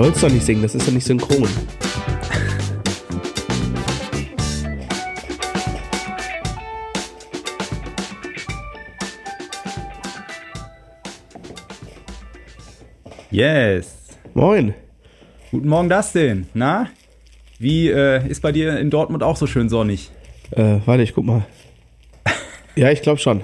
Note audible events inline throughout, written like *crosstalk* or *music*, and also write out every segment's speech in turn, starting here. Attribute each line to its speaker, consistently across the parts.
Speaker 1: Sollst doch nicht singen, das ist doch nicht synchron.
Speaker 2: Yes.
Speaker 1: Moin.
Speaker 2: Guten Morgen, Dustin. Na? Wie äh, ist bei dir in Dortmund auch so schön sonnig?
Speaker 1: Äh, warte, ich guck mal. Ja, ich glaube schon.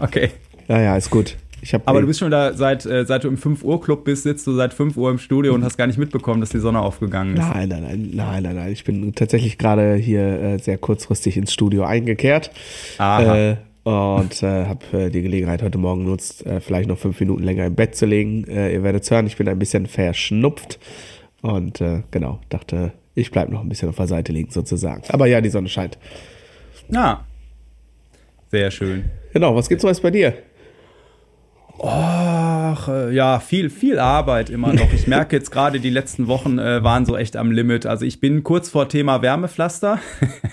Speaker 2: Okay.
Speaker 1: Ja, ja, ist gut.
Speaker 2: Aber du bist schon da, seit, äh, seit du im 5 Uhr Club bist, sitzt du seit 5 Uhr im Studio und hast gar nicht mitbekommen, dass die Sonne aufgegangen ist.
Speaker 1: Nein, nein, nein, nein, nein, nein. Ich bin tatsächlich gerade hier äh, sehr kurzfristig ins Studio eingekehrt.
Speaker 2: Aha.
Speaker 1: Äh, und äh, habe die Gelegenheit heute Morgen genutzt, vielleicht noch fünf Minuten länger im Bett zu legen. Ihr werdet hören, ich bin ein bisschen verschnupft. Und genau, dachte, ich bleib noch ein bisschen auf der Seite liegen sozusagen. Aber ja, die Sonne scheint.
Speaker 2: Ja. Sehr schön.
Speaker 1: Genau, was gibt's Neues bei dir?
Speaker 2: Ach, äh, ja, viel, viel Arbeit immer noch. Ich merke jetzt gerade, die letzten Wochen äh, waren so echt am Limit. Also ich bin kurz vor Thema Wärmepflaster.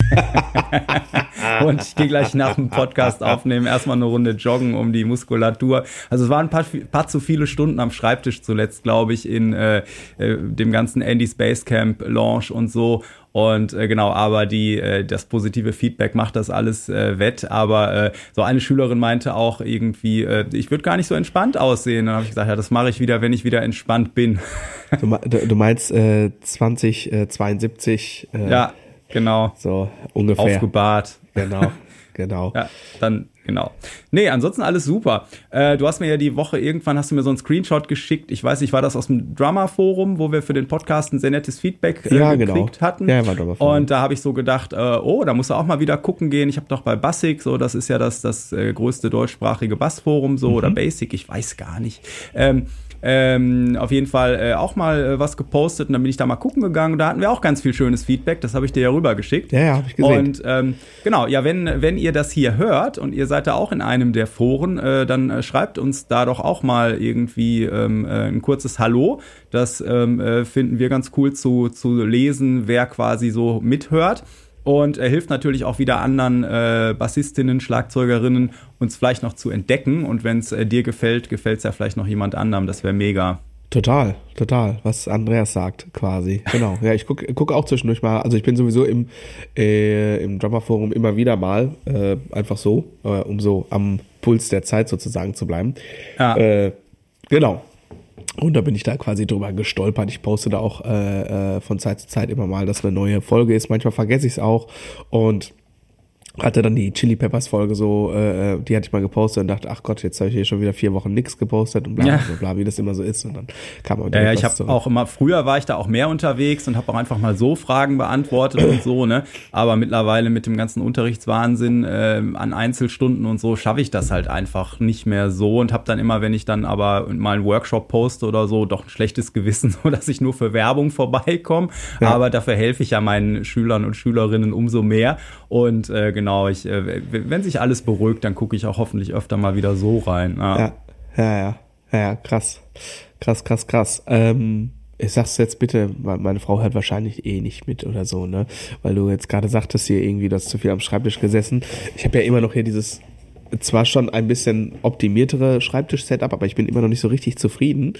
Speaker 2: *laughs* und ich gehe gleich nach dem Podcast aufnehmen, erstmal eine Runde joggen um die Muskulatur. Also es waren ein paar, paar zu viele Stunden am Schreibtisch zuletzt, glaube ich, in äh, äh, dem ganzen Andy Space Camp Launch und so. Und äh, genau, aber die, äh, das positive Feedback macht das alles äh, wett. Aber äh, so eine Schülerin meinte auch irgendwie, äh, ich würde gar nicht so entspannt aussehen. Dann habe ich gesagt, ja, das mache ich wieder, wenn ich wieder entspannt bin. *laughs*
Speaker 1: Du, du meinst äh, 2072? Äh,
Speaker 2: ja, genau.
Speaker 1: So ungefähr.
Speaker 2: Aufgebahrt.
Speaker 1: Genau, *laughs* genau.
Speaker 2: Ja, dann, genau. Nee, ansonsten alles super. Äh, du hast mir ja die Woche irgendwann, hast du mir so einen Screenshot geschickt. Ich weiß nicht, war das aus dem Drummer-Forum, wo wir für den Podcast ein sehr nettes Feedback äh,
Speaker 1: Ja,
Speaker 2: gekriegt
Speaker 1: genau.
Speaker 2: hatten.
Speaker 1: Ja, war Drummer-Forum.
Speaker 2: Und da habe ich so gedacht, äh, oh, da musst du auch mal wieder gucken gehen. Ich habe doch bei Basic, so, das ist ja das, das äh, größte deutschsprachige Bassforum, so,
Speaker 1: Mhm.
Speaker 2: oder Basic, ich weiß gar nicht. Ähm, ähm, auf jeden Fall äh, auch mal äh, was gepostet und dann bin ich da mal gucken gegangen und da hatten wir auch ganz viel schönes Feedback, das habe ich dir ja rübergeschickt.
Speaker 1: Ja, ja, habe ich gesehen.
Speaker 2: Und ähm, genau, ja, wenn, wenn ihr das hier hört und ihr seid da auch in einem der Foren, äh, dann äh, schreibt uns da doch auch mal irgendwie ähm, äh, ein kurzes Hallo. Das ähm, äh, finden wir ganz cool zu, zu lesen, wer quasi so mithört. Und er hilft natürlich auch wieder anderen äh, Bassistinnen, Schlagzeugerinnen, uns vielleicht noch zu entdecken. Und wenn es äh, dir gefällt, gefällt es ja vielleicht noch jemand anderem. Das wäre mega.
Speaker 1: Total, total, was Andreas sagt, quasi. Genau. Ja, ich gucke guck auch zwischendurch mal. Also ich bin sowieso im, äh, im Drummer-Forum immer wieder mal, äh, einfach so, äh, um so am Puls der Zeit sozusagen zu bleiben.
Speaker 2: Ja.
Speaker 1: Äh, genau. Und da bin ich da quasi drüber gestolpert. Ich poste da auch äh, äh, von Zeit zu Zeit immer mal, dass eine neue Folge ist. Manchmal vergesse ich es auch. Und hatte dann die Chili Peppers Folge so, äh, die hatte ich mal gepostet und dachte, ach Gott, jetzt habe ich hier schon wieder vier Wochen nichts gepostet und bla,
Speaker 2: Ja.
Speaker 1: bla, bla, wie das immer so ist. Und dann kam auch
Speaker 2: Ja, ja, ich habe auch immer, früher war ich da auch mehr unterwegs und habe auch einfach mal so Fragen beantwortet und so, ne? Aber mittlerweile mit dem ganzen Unterrichtswahnsinn ähm, an Einzelstunden und so schaffe ich das halt einfach nicht mehr so und habe dann immer, wenn ich dann aber mal einen Workshop poste oder so, doch ein schlechtes Gewissen, *laughs* so dass ich nur für Werbung vorbeikomme.
Speaker 1: Ja.
Speaker 2: Aber dafür helfe ich ja meinen Schülern und Schülerinnen umso mehr. Und äh, genau, ich, äh, wenn sich alles beruhigt, dann gucke ich auch hoffentlich öfter mal wieder so rein. Ja.
Speaker 1: Ja, ja, ja, ja, krass. Krass, krass, krass. Ähm, ich sag's jetzt bitte, meine Frau hört wahrscheinlich eh nicht mit oder so, ne? Weil du jetzt gerade sagtest hier irgendwie, du hast zu viel am Schreibtisch gesessen. Ich habe ja immer noch hier dieses zwar schon ein bisschen optimiertere Schreibtisch-Setup, aber ich bin immer noch nicht so richtig zufrieden.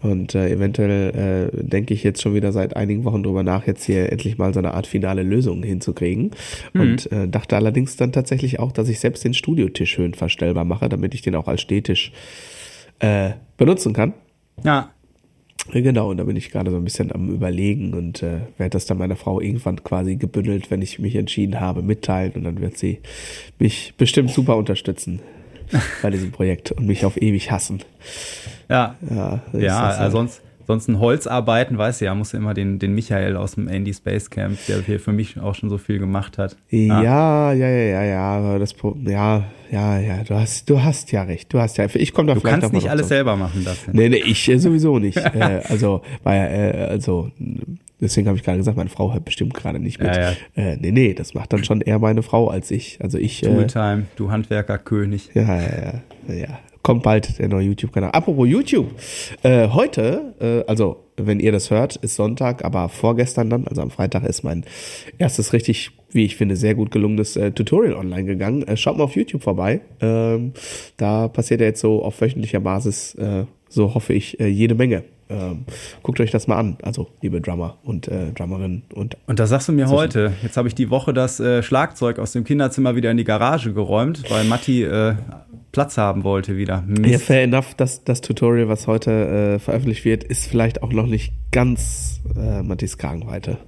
Speaker 1: Und äh, eventuell äh, denke ich jetzt schon wieder seit einigen Wochen drüber nach, jetzt hier endlich mal so eine Art finale Lösung hinzukriegen. Und äh, dachte allerdings dann tatsächlich auch, dass ich selbst den Studiotisch höhenverstellbar mache, damit ich den auch als Stehtisch äh, benutzen kann.
Speaker 2: ja.
Speaker 1: Ja, Genau, und da bin ich gerade so ein bisschen am Überlegen und äh, werde das dann meiner Frau irgendwann quasi gebündelt, wenn ich mich entschieden habe, mitteilen und dann wird sie mich bestimmt super unterstützen *laughs* bei diesem Projekt und mich auf ewig hassen.
Speaker 2: Ja,
Speaker 1: Ja,
Speaker 2: Ja,
Speaker 1: äh,
Speaker 2: also sonst, sonst ein Holzarbeiten, weißt du ja, musst du immer den, den Michael aus dem Andy Space Camp, der hier für mich auch schon so viel gemacht hat.
Speaker 1: Ja, ja, ja, ja, ja, aber das ja, ja, ja, du hast, du hast ja recht, du hast ja, ich komme da
Speaker 2: Du
Speaker 1: vielleicht
Speaker 2: kannst nicht alles
Speaker 1: zu.
Speaker 2: selber machen, das.
Speaker 1: Nee, nee, ich äh, sowieso nicht. *laughs* äh, also, weil, äh, also, Deswegen habe ich gerade gesagt, meine Frau hört bestimmt gerade nicht mit.
Speaker 2: Ja, ja.
Speaker 1: Äh, nee, nee, das macht dann schon eher meine Frau als ich. Also ich. Äh,
Speaker 2: Tooltime, du Handwerkerkönig.
Speaker 1: ja, ja, ja, ja. Kommt bald der neue YouTube-Kanal. Apropos YouTube. Äh, heute, äh, also wenn ihr das hört, ist Sonntag, aber vorgestern dann, also am Freitag, ist mein erstes richtig, wie ich finde, sehr gut gelungenes äh, Tutorial online gegangen. Äh, schaut mal auf YouTube vorbei. Ähm, da passiert ja jetzt so auf wöchentlicher Basis, äh, so hoffe ich, äh, jede Menge. Ähm, guckt euch das mal an, also liebe Drummer und äh, Drummerinnen und
Speaker 2: Und da sagst du mir heute, jetzt habe ich die Woche das äh, Schlagzeug aus dem Kinderzimmer wieder in die Garage geräumt, weil Matti äh, Platz haben wollte wieder. Mist.
Speaker 1: Ja, fair enough, dass das Tutorial, was heute äh, veröffentlicht wird, ist vielleicht auch noch nicht ganz äh, Matthias Kragenweite. *laughs*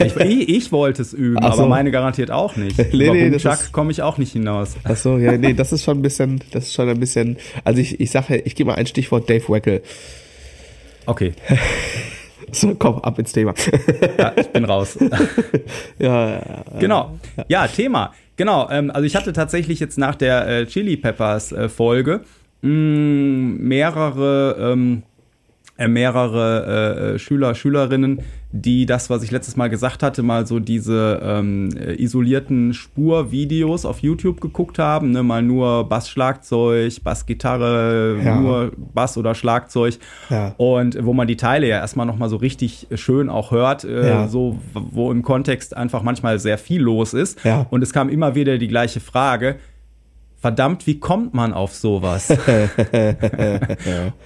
Speaker 2: Ich, ich, wollte es üben,
Speaker 1: so.
Speaker 2: aber meine garantiert auch nicht. *laughs*
Speaker 1: Nee,
Speaker 2: Über
Speaker 1: nee, das ist-
Speaker 2: komme ich auch nicht hinaus.
Speaker 1: Ach so, ja, nee, das ist schon ein bisschen, das ist schon ein bisschen, also ich, ich sage, ich gebe mal ein Stichwort Dave Weckel.
Speaker 2: Okay, *laughs*
Speaker 1: So, komm, ab ins Thema.
Speaker 2: ja, ich bin raus. *laughs*
Speaker 1: ja, ja,
Speaker 2: Genau. Ja, Thema. Genau. Ähm, also ich hatte tatsächlich jetzt nach der äh, Chili Peppers äh, Folge mh, mehrere ähm, äh, mehrere äh, Schüler, Schülerinnen, die das, was ich letztes Mal gesagt hatte, mal so diese ähm, äh, isolierten Spurvideos auf YouTube geguckt haben, ne? mal nur Bass-Schlagzeug, Bass-Gitarre,
Speaker 1: Ja.
Speaker 2: nur Bass oder Schlagzeug
Speaker 1: Ja.
Speaker 2: und wo man die Teile ja erstmal nochmal so richtig schön auch hört, äh,
Speaker 1: Ja.
Speaker 2: so wo im Kontext einfach manchmal sehr viel los ist und es kam immer wieder die gleiche Frage, verdammt, wie kommt man auf sowas? *laughs*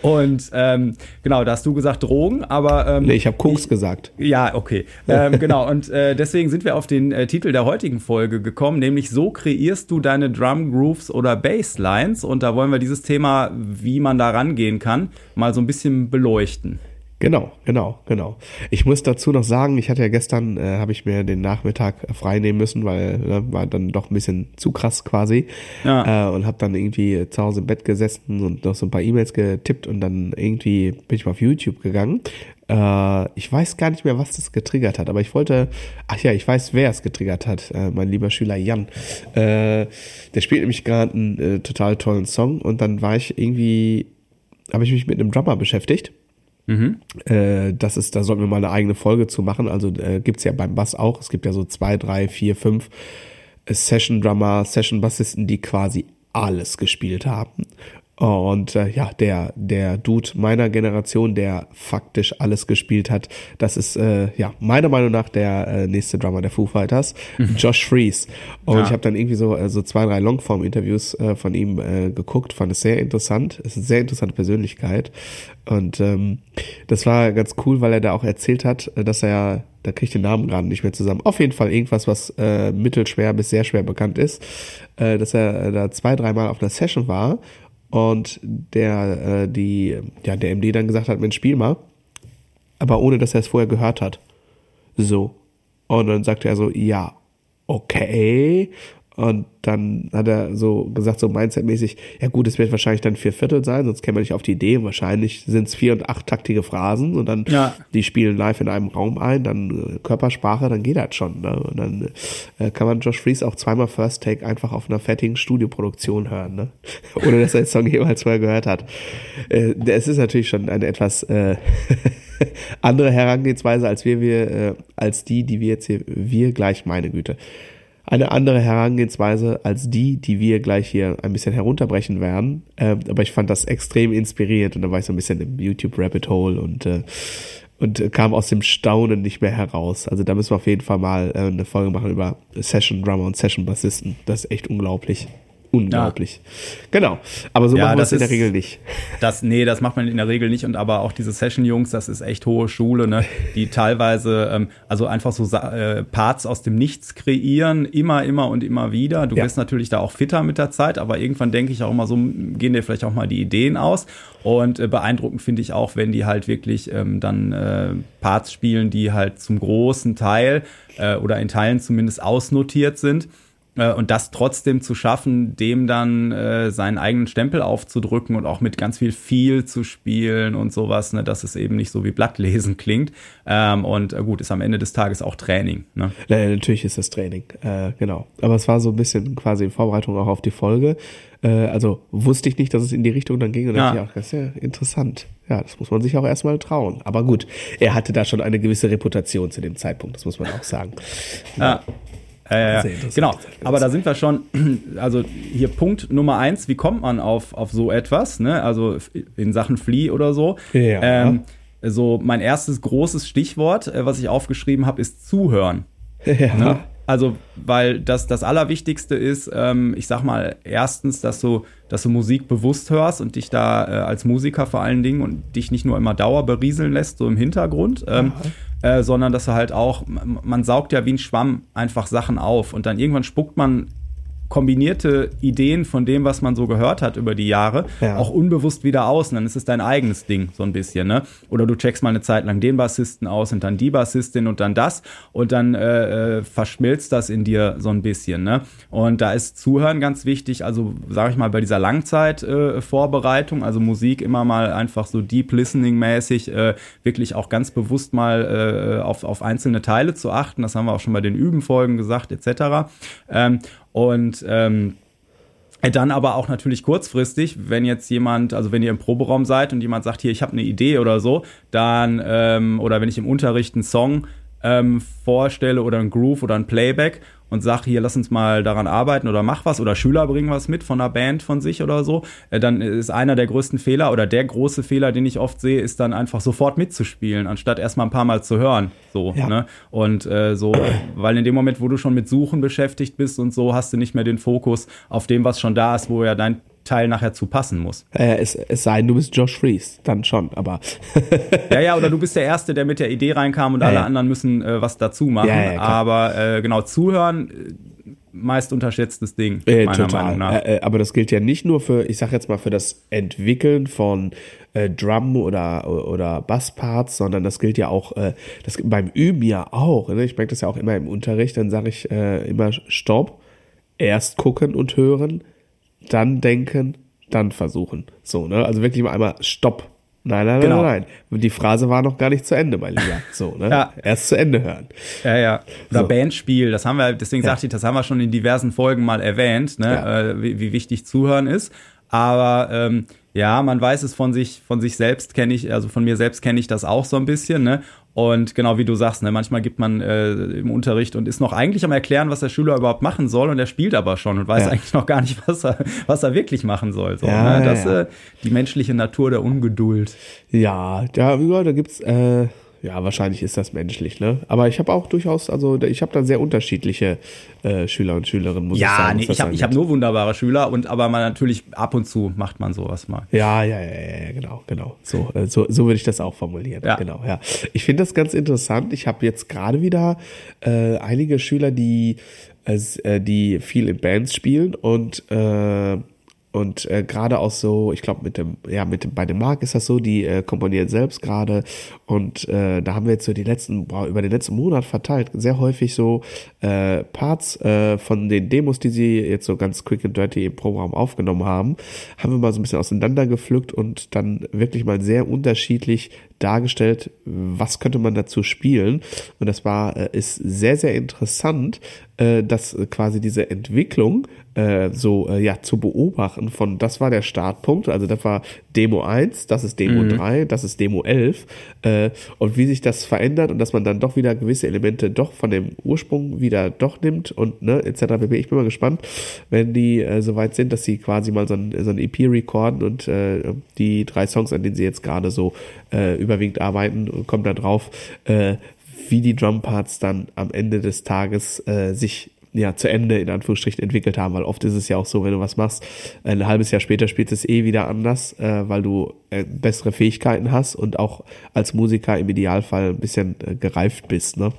Speaker 2: Und ähm, genau, da hast du gesagt Drogen, aber ähm,
Speaker 1: Nee, ich habe Koks gesagt.
Speaker 2: ja, okay. Ähm, genau, und äh, deswegen sind wir auf den äh, Titel der heutigen Folge gekommen, nämlich so kreierst du deine Drum Grooves oder Basslines. Und da wollen wir dieses Thema, wie man da rangehen kann, mal so ein bisschen beleuchten.
Speaker 1: Genau, genau, genau. Ich muss dazu noch sagen, ich hatte ja gestern, äh, habe ich mir den Nachmittag frei nehmen müssen, weil ne, war dann doch ein bisschen zu krass quasi.
Speaker 2: Ja.
Speaker 1: Äh, und habe dann irgendwie zu Hause im Bett gesessen und noch so ein paar E-Mails getippt und dann irgendwie bin ich mal auf YouTube gegangen. Äh, ich weiß gar nicht mehr, was das getriggert hat, aber ich wollte, ach ja, ich weiß, wer es getriggert hat, äh, mein lieber Schüler Jan. Äh, der spielt nämlich gerade einen äh, total tollen Song und dann war ich irgendwie, habe ich mich mit einem Drummer beschäftigt. Äh, das ist, da sollten wir mal eine eigene Folge zu machen. Also äh, gibt's ja beim Bass auch. Es gibt ja so zwei, drei, vier, fünf äh, Session-Drummer, Session-Bassisten, die quasi alles gespielt haben. Und äh, ja, der, der Dude meiner Generation, der faktisch alles gespielt hat, das ist äh, ja meiner Meinung nach der äh, nächste Drummer der Foo Fighters, Josh Fries. Und
Speaker 2: Ja.
Speaker 1: ich habe dann irgendwie so, äh, so zwei, drei Longform-Interviews äh, von ihm äh, geguckt, fand es sehr interessant. Es ist eine sehr interessante Persönlichkeit. Und ähm, das war ganz cool, weil er da auch erzählt hat, äh, dass er, da kriege ich den Namen gerade nicht mehr zusammen, auf jeden Fall irgendwas, was äh, mittelschwer bis sehr schwer bekannt ist, äh, dass er äh, da zwei, dreimal auf einer Session war und der, äh, die, ja, der MD dann gesagt hat, Mensch, spiel mal, aber ohne, dass er es vorher gehört hat. So. Und dann sagte er so, ja, okay. Und dann hat er so gesagt, so mindsetmäßig, ja gut, es wird wahrscheinlich dann vier Viertel sein, sonst käme man nicht auf die Idee. Wahrscheinlich sind es vier und acht taktige Phrasen und dann
Speaker 2: Ja.
Speaker 1: die spielen live in einem Raum ein, dann äh, Körpersprache, dann geht das schon. Ne? Und dann äh, kann man Josh Fries auch zweimal First Take einfach auf einer fertigen Studioproduktion hören, ne? *laughs* ohne dass er den Song jemals vorher gehört hat. Äh, es ist natürlich schon eine etwas äh, *laughs* andere Herangehensweise als wir, wir äh, als die, die wir jetzt hier, wir gleich, meine Güte. Eine andere Herangehensweise als die, die wir gleich hier ein bisschen herunterbrechen werden. Ähm, aber ich fand das extrem inspirierend und da war ich so ein bisschen im YouTube Rabbit Hole und äh, und kam aus dem Staunen nicht mehr heraus. Also da müssen wir auf jeden Fall mal äh, eine Folge machen über Session Drummer und Session Bassisten. Das ist echt unglaublich. Unglaublich. Genau. Aber so
Speaker 2: Ja,
Speaker 1: machen wir
Speaker 2: das
Speaker 1: in der Regel nicht.
Speaker 2: Das, nee, das macht man in der Regel nicht. Und aber auch diese Session-Jungs, das ist echt hohe Schule, ne? Die teilweise, ähm, also einfach so äh, Parts aus dem Nichts kreieren, immer, immer und immer wieder. Du
Speaker 1: Ja.
Speaker 2: wirst natürlich da auch fitter mit der Zeit, aber irgendwann denke ich auch immer so, gehen dir vielleicht auch mal die Ideen aus. Und äh, beeindruckend finde ich auch, wenn die halt wirklich ähm, dann äh, Parts spielen, die halt zum großen Teil äh, oder in Teilen zumindest ausnotiert sind. Äh, und das trotzdem zu schaffen, dem dann äh, seinen eigenen Stempel aufzudrücken und auch mit ganz viel viel zu spielen und sowas, ne, dass es eben nicht so wie Blattlesen klingt. Ähm, und äh, gut, ist am Ende des Tages auch Training. Ne?
Speaker 1: Ja, natürlich ist das Training, äh, genau. Aber es war so ein bisschen quasi in Vorbereitung auch auf die Folge. Äh, also wusste ich nicht, dass es in die Richtung dann ging und ja. dachte ich auch, das ist ja interessant. Ja, das muss man sich auch erstmal trauen. Aber gut, er hatte da schon eine gewisse Reputation zu dem Zeitpunkt, das muss man auch sagen.
Speaker 2: Ja. ja. Ja, ja, Genau, aber da sind wir schon, *clears throat* also hier Punkt Nummer eins, wie kommt man auf, auf so etwas, ne? Also in Sachen Flee oder so. Ja. Ähm, so mein erstes großes Stichwort, äh, was ich aufgeschrieben habe, ist Zuhören. *laughs* Ja. Ne? Also, weil das das Allerwichtigste ist, ähm, ich sag mal, erstens, dass du, dass du Musik bewusst hörst und dich da äh, als Musiker vor allen Dingen und dich nicht nur immer Dauer berieseln lässt, so im Hintergrund, ähm, äh, sondern dass du halt auch, man saugt ja wie ein Schwamm einfach Sachen auf und dann irgendwann spuckt man kombinierte Ideen von dem, was man so gehört hat über die Jahre, ja. auch unbewusst wieder aus. Und dann ist es dein eigenes Ding, so ein bisschen, ne? Oder du checkst mal eine Zeit lang den Bassisten aus und dann die Bassistin und dann das und dann äh, äh, verschmilzt das in dir so ein bisschen, ne? Und da ist Zuhören ganz wichtig. Also, sage ich mal, bei dieser Langzeitvorbereitung, äh, also Musik immer mal einfach so Deep Listening-mäßig, äh, wirklich auch ganz bewusst mal äh, auf, auf einzelne Teile zu achten. Das haben wir auch schon bei den Übenfolgen gesagt, etc. Ähm, und ähm, dann aber auch natürlich kurzfristig, wenn jetzt jemand, also wenn ihr im Proberaum seid und jemand sagt, hier, ich habe eine Idee oder so, dann, ähm, oder wenn ich im Unterricht einen Song ähm, vorstelle oder ein Groove oder ein Playback und sag hier, lass uns mal daran arbeiten oder mach was oder Schüler bringen was mit von einer Band von sich oder so, äh, dann ist einer der größten Fehler oder der große Fehler, den ich oft sehe, ist dann einfach sofort mitzuspielen, anstatt erstmal ein paar Mal zu hören. So, ja. ne? Und äh, so, weil in dem Moment, wo du schon mit Suchen beschäftigt bist und so, hast du nicht mehr den Fokus auf dem, was schon da ist, wo ja dein Teil nachher zu passen muss.
Speaker 1: Äh, es, es sei denn, du bist Josh Fries, dann schon, aber. *laughs*
Speaker 2: ja, ja, oder du bist der Erste, der mit der Idee reinkam und ja, alle ja. anderen müssen äh, was dazu machen. Ja, aber äh, genau, zuhören, äh, meist unterschätztes Ding,
Speaker 1: äh, meiner total. Meinung nach. Äh, aber das gilt ja nicht nur für, ich sag jetzt mal, für das Entwickeln von äh, Drum oder, oder Bassparts, sondern das gilt ja auch äh, das, beim Üben ja auch. Ne? Ich merke das ja auch immer im Unterricht, dann sage ich äh, immer Stopp, erst gucken und hören, dann denken, dann versuchen. So, ne? Also wirklich mal einmal Stopp. Nein, nein, genau. nein, nein. Die Phrase war noch gar nicht zu Ende, mein Lieber. So, ne? *laughs* ja. Erst zu Ende hören.
Speaker 2: Ja, ja. Oder so. Bandspiel, das haben wir, deswegen ja. sagte ich, das haben wir schon in diversen Folgen mal erwähnt, ne? Ja. Äh, wie, wie wichtig Zuhören ist. Aber ähm, ja, man weiß es von sich, von sich selbst kenne ich, also von mir selbst kenne ich das auch so ein bisschen, ne? Und genau wie du sagst, ne, manchmal gibt man äh, im Unterricht und ist noch eigentlich am erklären, was der Schüler überhaupt machen soll und er spielt aber schon und weiß ja. eigentlich noch gar nicht, *laughs* was er, was er wirklich machen soll. So, ja, ne? Das ja. äh, die menschliche Natur der Ungeduld.
Speaker 1: Ja, ja, da gibt's äh, ja, wahrscheinlich ist das menschlich, ne? Aber ich habe auch durchaus, also ich habe da sehr unterschiedliche äh, Schüler und Schülerinnen,
Speaker 2: muss ja, ich sagen. Ja, nee, ich habe hab nur wunderbare Schüler und aber man natürlich ab und zu macht man sowas mal.
Speaker 1: Ja, ja, ja, ja genau, genau. So, äh, so, so würde ich das auch formulieren. Ja. Genau, ja. Ich finde das ganz interessant. Ich habe jetzt gerade wieder äh, einige Schüler, die äh, die viel in Bands spielen und äh, und äh, gerade auch so, ich glaube mit dem, ja, mit dem, bei dem Marc ist das so, die äh, komponieren selbst gerade. Und äh, da haben wir jetzt so die letzten, boah, über den letzten Monat verteilt, sehr häufig so äh, Parts äh, von den Demos, die sie jetzt so ganz quick and dirty im Programm aufgenommen haben, haben wir mal so ein bisschen auseinandergepflückt und dann wirklich mal sehr unterschiedlich dargestellt, was könnte man dazu spielen. Und das war, äh, ist sehr, sehr interessant, äh, dass quasi diese Entwicklung äh, so ja zu beobachten von das war der Startpunkt, also das war Demo 1, das ist Demo mhm. 3, das ist Demo 11 äh, und wie sich das verändert und dass man dann doch wieder gewisse Elemente doch von dem Ursprung wieder doch nimmt und ne etc. Ich bin mal gespannt, wenn die äh, soweit sind, dass sie quasi mal so ein, so ein EP recorden und äh, die drei Songs, an denen sie jetzt gerade so äh, überwiegend arbeiten und kommt da drauf, äh, wie die Drumparts dann am Ende des Tages äh, sich ja zu Ende in Anführungsstrichen entwickelt haben, weil oft ist es ja auch so, wenn du was machst, ein halbes Jahr später spielt es eh wieder anders, äh, weil du äh, bessere Fähigkeiten hast und auch als Musiker im Idealfall ein bisschen äh, gereift bist, ne?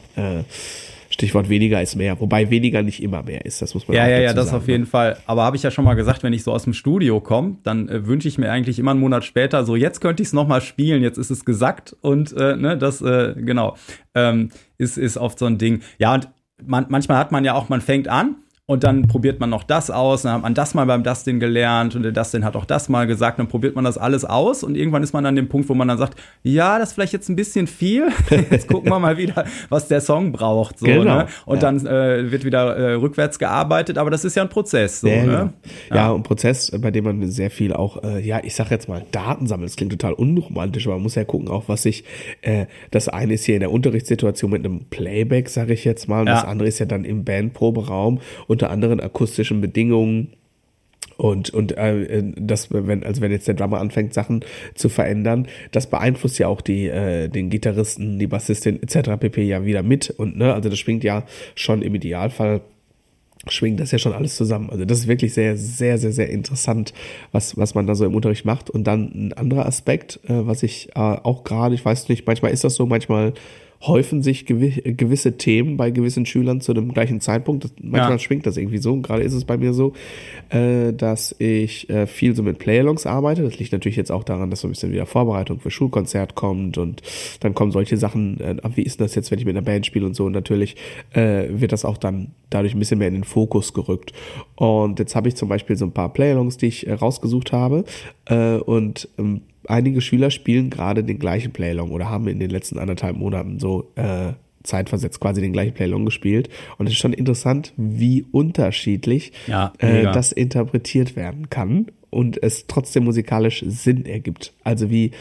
Speaker 1: Stichwort weniger ist mehr, wobei weniger nicht immer mehr ist, das muss man
Speaker 2: ja, auch Ja, ja, das sagen, auf jeden ne? Fall. Aber habe ich ja schon mal gesagt, wenn ich so aus dem Studio komme, dann äh, wünsche ich mir eigentlich immer einen Monat später, so jetzt könnte ich es nochmal spielen, jetzt ist es gesackt und äh, ne, das, äh, genau, ähm, ist, ist oft so ein Ding. Ja, und man, manchmal hat man ja auch, man fängt an und dann probiert man noch das aus, dann hat man das mal beim Dustin gelernt und der Dustin hat auch das mal gesagt, dann probiert man das alles aus und irgendwann ist man an dem Punkt, wo man dann sagt, ja, das ist vielleicht jetzt ein bisschen viel, *laughs* jetzt gucken wir mal wieder, was der Song braucht. So, genau. ne? Und ja. dann äh, wird wieder äh, rückwärts gearbeitet, aber das ist ja ein Prozess. So, ja,
Speaker 1: ne? Genau. ja. ja, ein Prozess, bei dem man sehr viel auch, äh, ja, ich sag jetzt mal, Daten sammelt. Das klingt total unromantisch, aber man muss ja gucken, auch was sich, äh, das eine ist hier in der Unterrichtssituation mit einem Playback, sage ich jetzt mal, und das andere ist ja dann im Bandproberaum und unter anderen akustischen Bedingungen. Und und äh, das wenn also wenn jetzt der Drummer anfängt Sachen zu verändern das beeinflusst ja auch die äh, den Gitarristen die Bassistin etc pp. ja wieder mit. Und ne also das schwingt ja schon im Idealfall schwingt das ja schon alles zusammen. Also das ist wirklich sehr sehr sehr sehr interessant was was man da so im Unterricht macht. Und dann ein anderer Aspekt äh, was ich äh, auch gerade ich weiß nicht manchmal ist das so manchmal häufen sich gewisse Themen bei gewissen Schülern zu dem gleichen Zeitpunkt. Manchmal ja. schwingt das irgendwie so. Gerade ist es bei mir so, äh, dass ich äh, viel so mit Playalongs arbeite. Das liegt natürlich jetzt auch daran, dass so ein bisschen wieder Vorbereitung für Schulkonzert kommt und dann kommen solche Sachen, äh, wie ist das jetzt, wenn ich mit einer Band spiele und so. Und natürlich äh, wird das auch dann dadurch ein bisschen mehr in den Fokus gerückt. Und jetzt habe ich zum Beispiel so ein paar Playalongs, die ich äh, rausgesucht habe. Äh, und ähm, einige Schüler spielen gerade den gleichen Playlong oder haben in den letzten anderthalb Monaten so äh, zeitversetzt quasi den gleichen Playlong gespielt. Und es ist schon interessant, wie unterschiedlich ja, äh, das interpretiert werden kann und es trotzdem musikalisch Sinn ergibt. Also wie,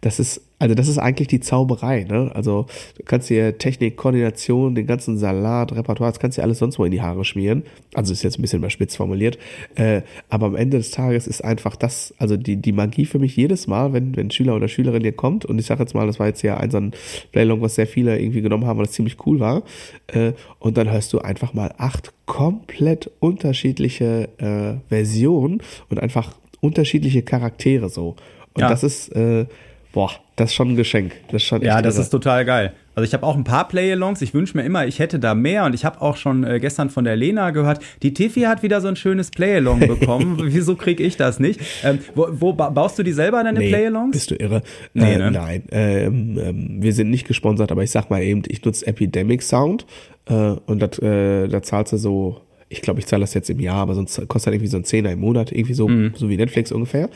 Speaker 1: das ist also das ist eigentlich die Zauberei, ne? Also du kannst dir Technik, Koordination, den ganzen Salat, Repertoire, das kannst du dir alles sonst wo in die Haare schmieren. Also ist jetzt ein bisschen überspitzt formuliert. Äh, aber am Ende des Tages ist einfach das, also die, die Magie für mich jedes Mal, wenn, wenn Schüler oder Schülerin hier kommt und ich sage jetzt mal, das war jetzt ja ein so ein Playlong, was sehr viele irgendwie genommen haben, weil das ziemlich cool war. Äh, und dann hörst du einfach mal acht komplett unterschiedliche äh, Versionen und einfach unterschiedliche Charaktere so. Und ja. das ist, äh, boah, das ist schon ein Geschenk.
Speaker 2: Das
Speaker 1: ist schon
Speaker 2: ja, das ist total geil. Also ich habe auch ein paar Play-Alongs. Ich wünsche mir immer, ich hätte da mehr. Und ich habe auch schon äh, gestern von der Lena gehört, die Tiffy hat wieder so ein schönes Play-Along *laughs* bekommen. Wieso kriege ich das nicht? Ähm, wo, wo baust du die selber deine nee, Play-Alongs?
Speaker 1: Bist du irre? Nee, äh, ne? Nein. Ähm, ähm, wir sind nicht gesponsert, aber ich sag mal eben, ich nutze Epidemic Sound. Äh, und dat, äh, da zahlst du so ich glaube, ich zahle das jetzt im Jahr, aber sonst kostet halt irgendwie so ein Zehner im Monat, irgendwie so, mhm. so wie Netflix ungefähr.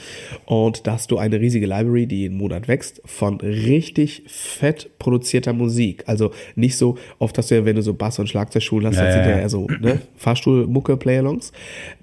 Speaker 1: Und da hast du eine riesige Library, die jeden Monat wächst, von richtig fett produzierter Musik. Also nicht so, oft hast du ja, wenn du so Bass- und Schlagzeugschulen hast, ja, dann sind ja eher so ne, Fahrstuhl-Mucke-Playalongs.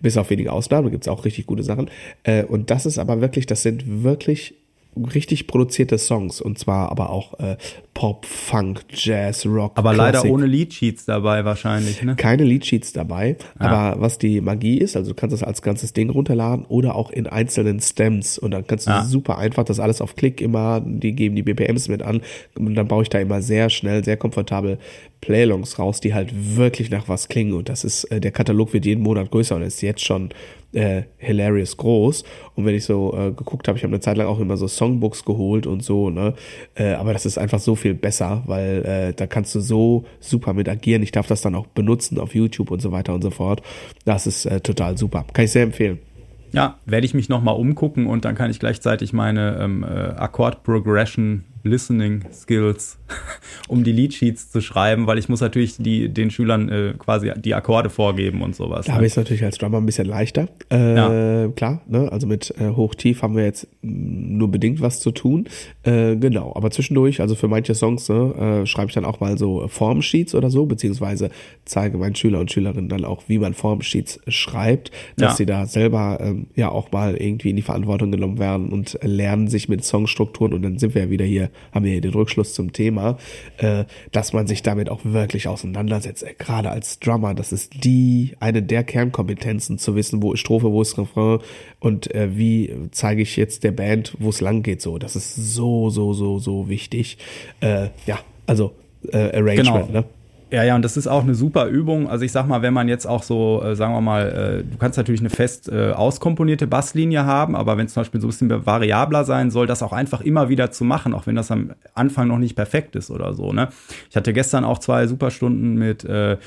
Speaker 1: Bis auf wenige Ausnahmen, gibt's auch richtig gute Sachen. Äh, und das ist aber wirklich, das sind wirklich richtig produzierte Songs und zwar aber auch äh, Pop, Funk, Jazz, Rock.
Speaker 2: Aber Classic. leider ohne Leadsheets dabei wahrscheinlich, ne?
Speaker 1: Keine Leadsheets dabei, ja. aber was die Magie ist, also du kannst das als ganzes Ding runterladen oder auch in einzelnen Stems und dann kannst du ja. super einfach das alles auf Klick immer, die geben die BPMs mit an und dann baue ich da immer sehr schnell, sehr komfortabel Playlongs raus, die halt wirklich nach was klingen und das ist, äh, der Katalog wird jeden Monat größer und ist jetzt schon äh, hilarious groß. Und wenn ich so äh, geguckt habe, ich habe eine Zeit lang auch immer so Songbooks geholt und so, ne? Äh, aber das ist einfach so viel besser, weil äh, da kannst du so super mit agieren. Ich darf das dann auch benutzen auf YouTube und so weiter und so fort. Das ist äh, total super. Kann ich sehr empfehlen.
Speaker 2: Ja, werde ich mich nochmal umgucken und dann kann ich gleichzeitig meine ähm, äh, Akkord Progression Listening Skills, *laughs* um die Leadsheets zu schreiben, weil ich muss natürlich die, den Schülern äh, quasi die Akkorde vorgeben und sowas.
Speaker 1: Da ne? habe ich es natürlich als Drummer ein bisschen leichter. Äh, ja. Klar, ne? also mit äh, Hoch-Tief haben wir jetzt nur bedingt was zu tun. Äh, genau, aber zwischendurch, also für manche Songs ne, äh, schreibe ich dann auch mal so Formsheets oder so, beziehungsweise zeige meinen Schüler und Schülerinnen dann auch, wie man Formsheets schreibt, dass ja. sie da selber ähm, ja auch mal irgendwie in die Verantwortung genommen werden und lernen sich mit Songstrukturen und dann sind wir ja wieder hier haben wir hier den Rückschluss zum Thema, äh, dass man sich damit auch wirklich auseinandersetzt. Äh, gerade als Drummer, das ist die, eine der Kernkompetenzen zu wissen, wo ist Strophe, wo ist Refrain und äh, wie zeige ich jetzt der Band, wo es lang geht so. Das ist so, so, so, so wichtig. Äh, ja, also äh, Arrangement, genau. ne?
Speaker 2: Ja, ja, und das ist auch eine super Übung. Also ich sag mal, wenn man jetzt auch so, äh, sagen wir mal, äh, du kannst natürlich eine fest äh, auskomponierte Basslinie haben, aber wenn es zum Beispiel so ein bisschen variabler sein soll, das auch einfach immer wieder zu machen, auch wenn das am Anfang noch nicht perfekt ist oder so. Ne? Ich hatte gestern auch zwei Superstunden mit äh,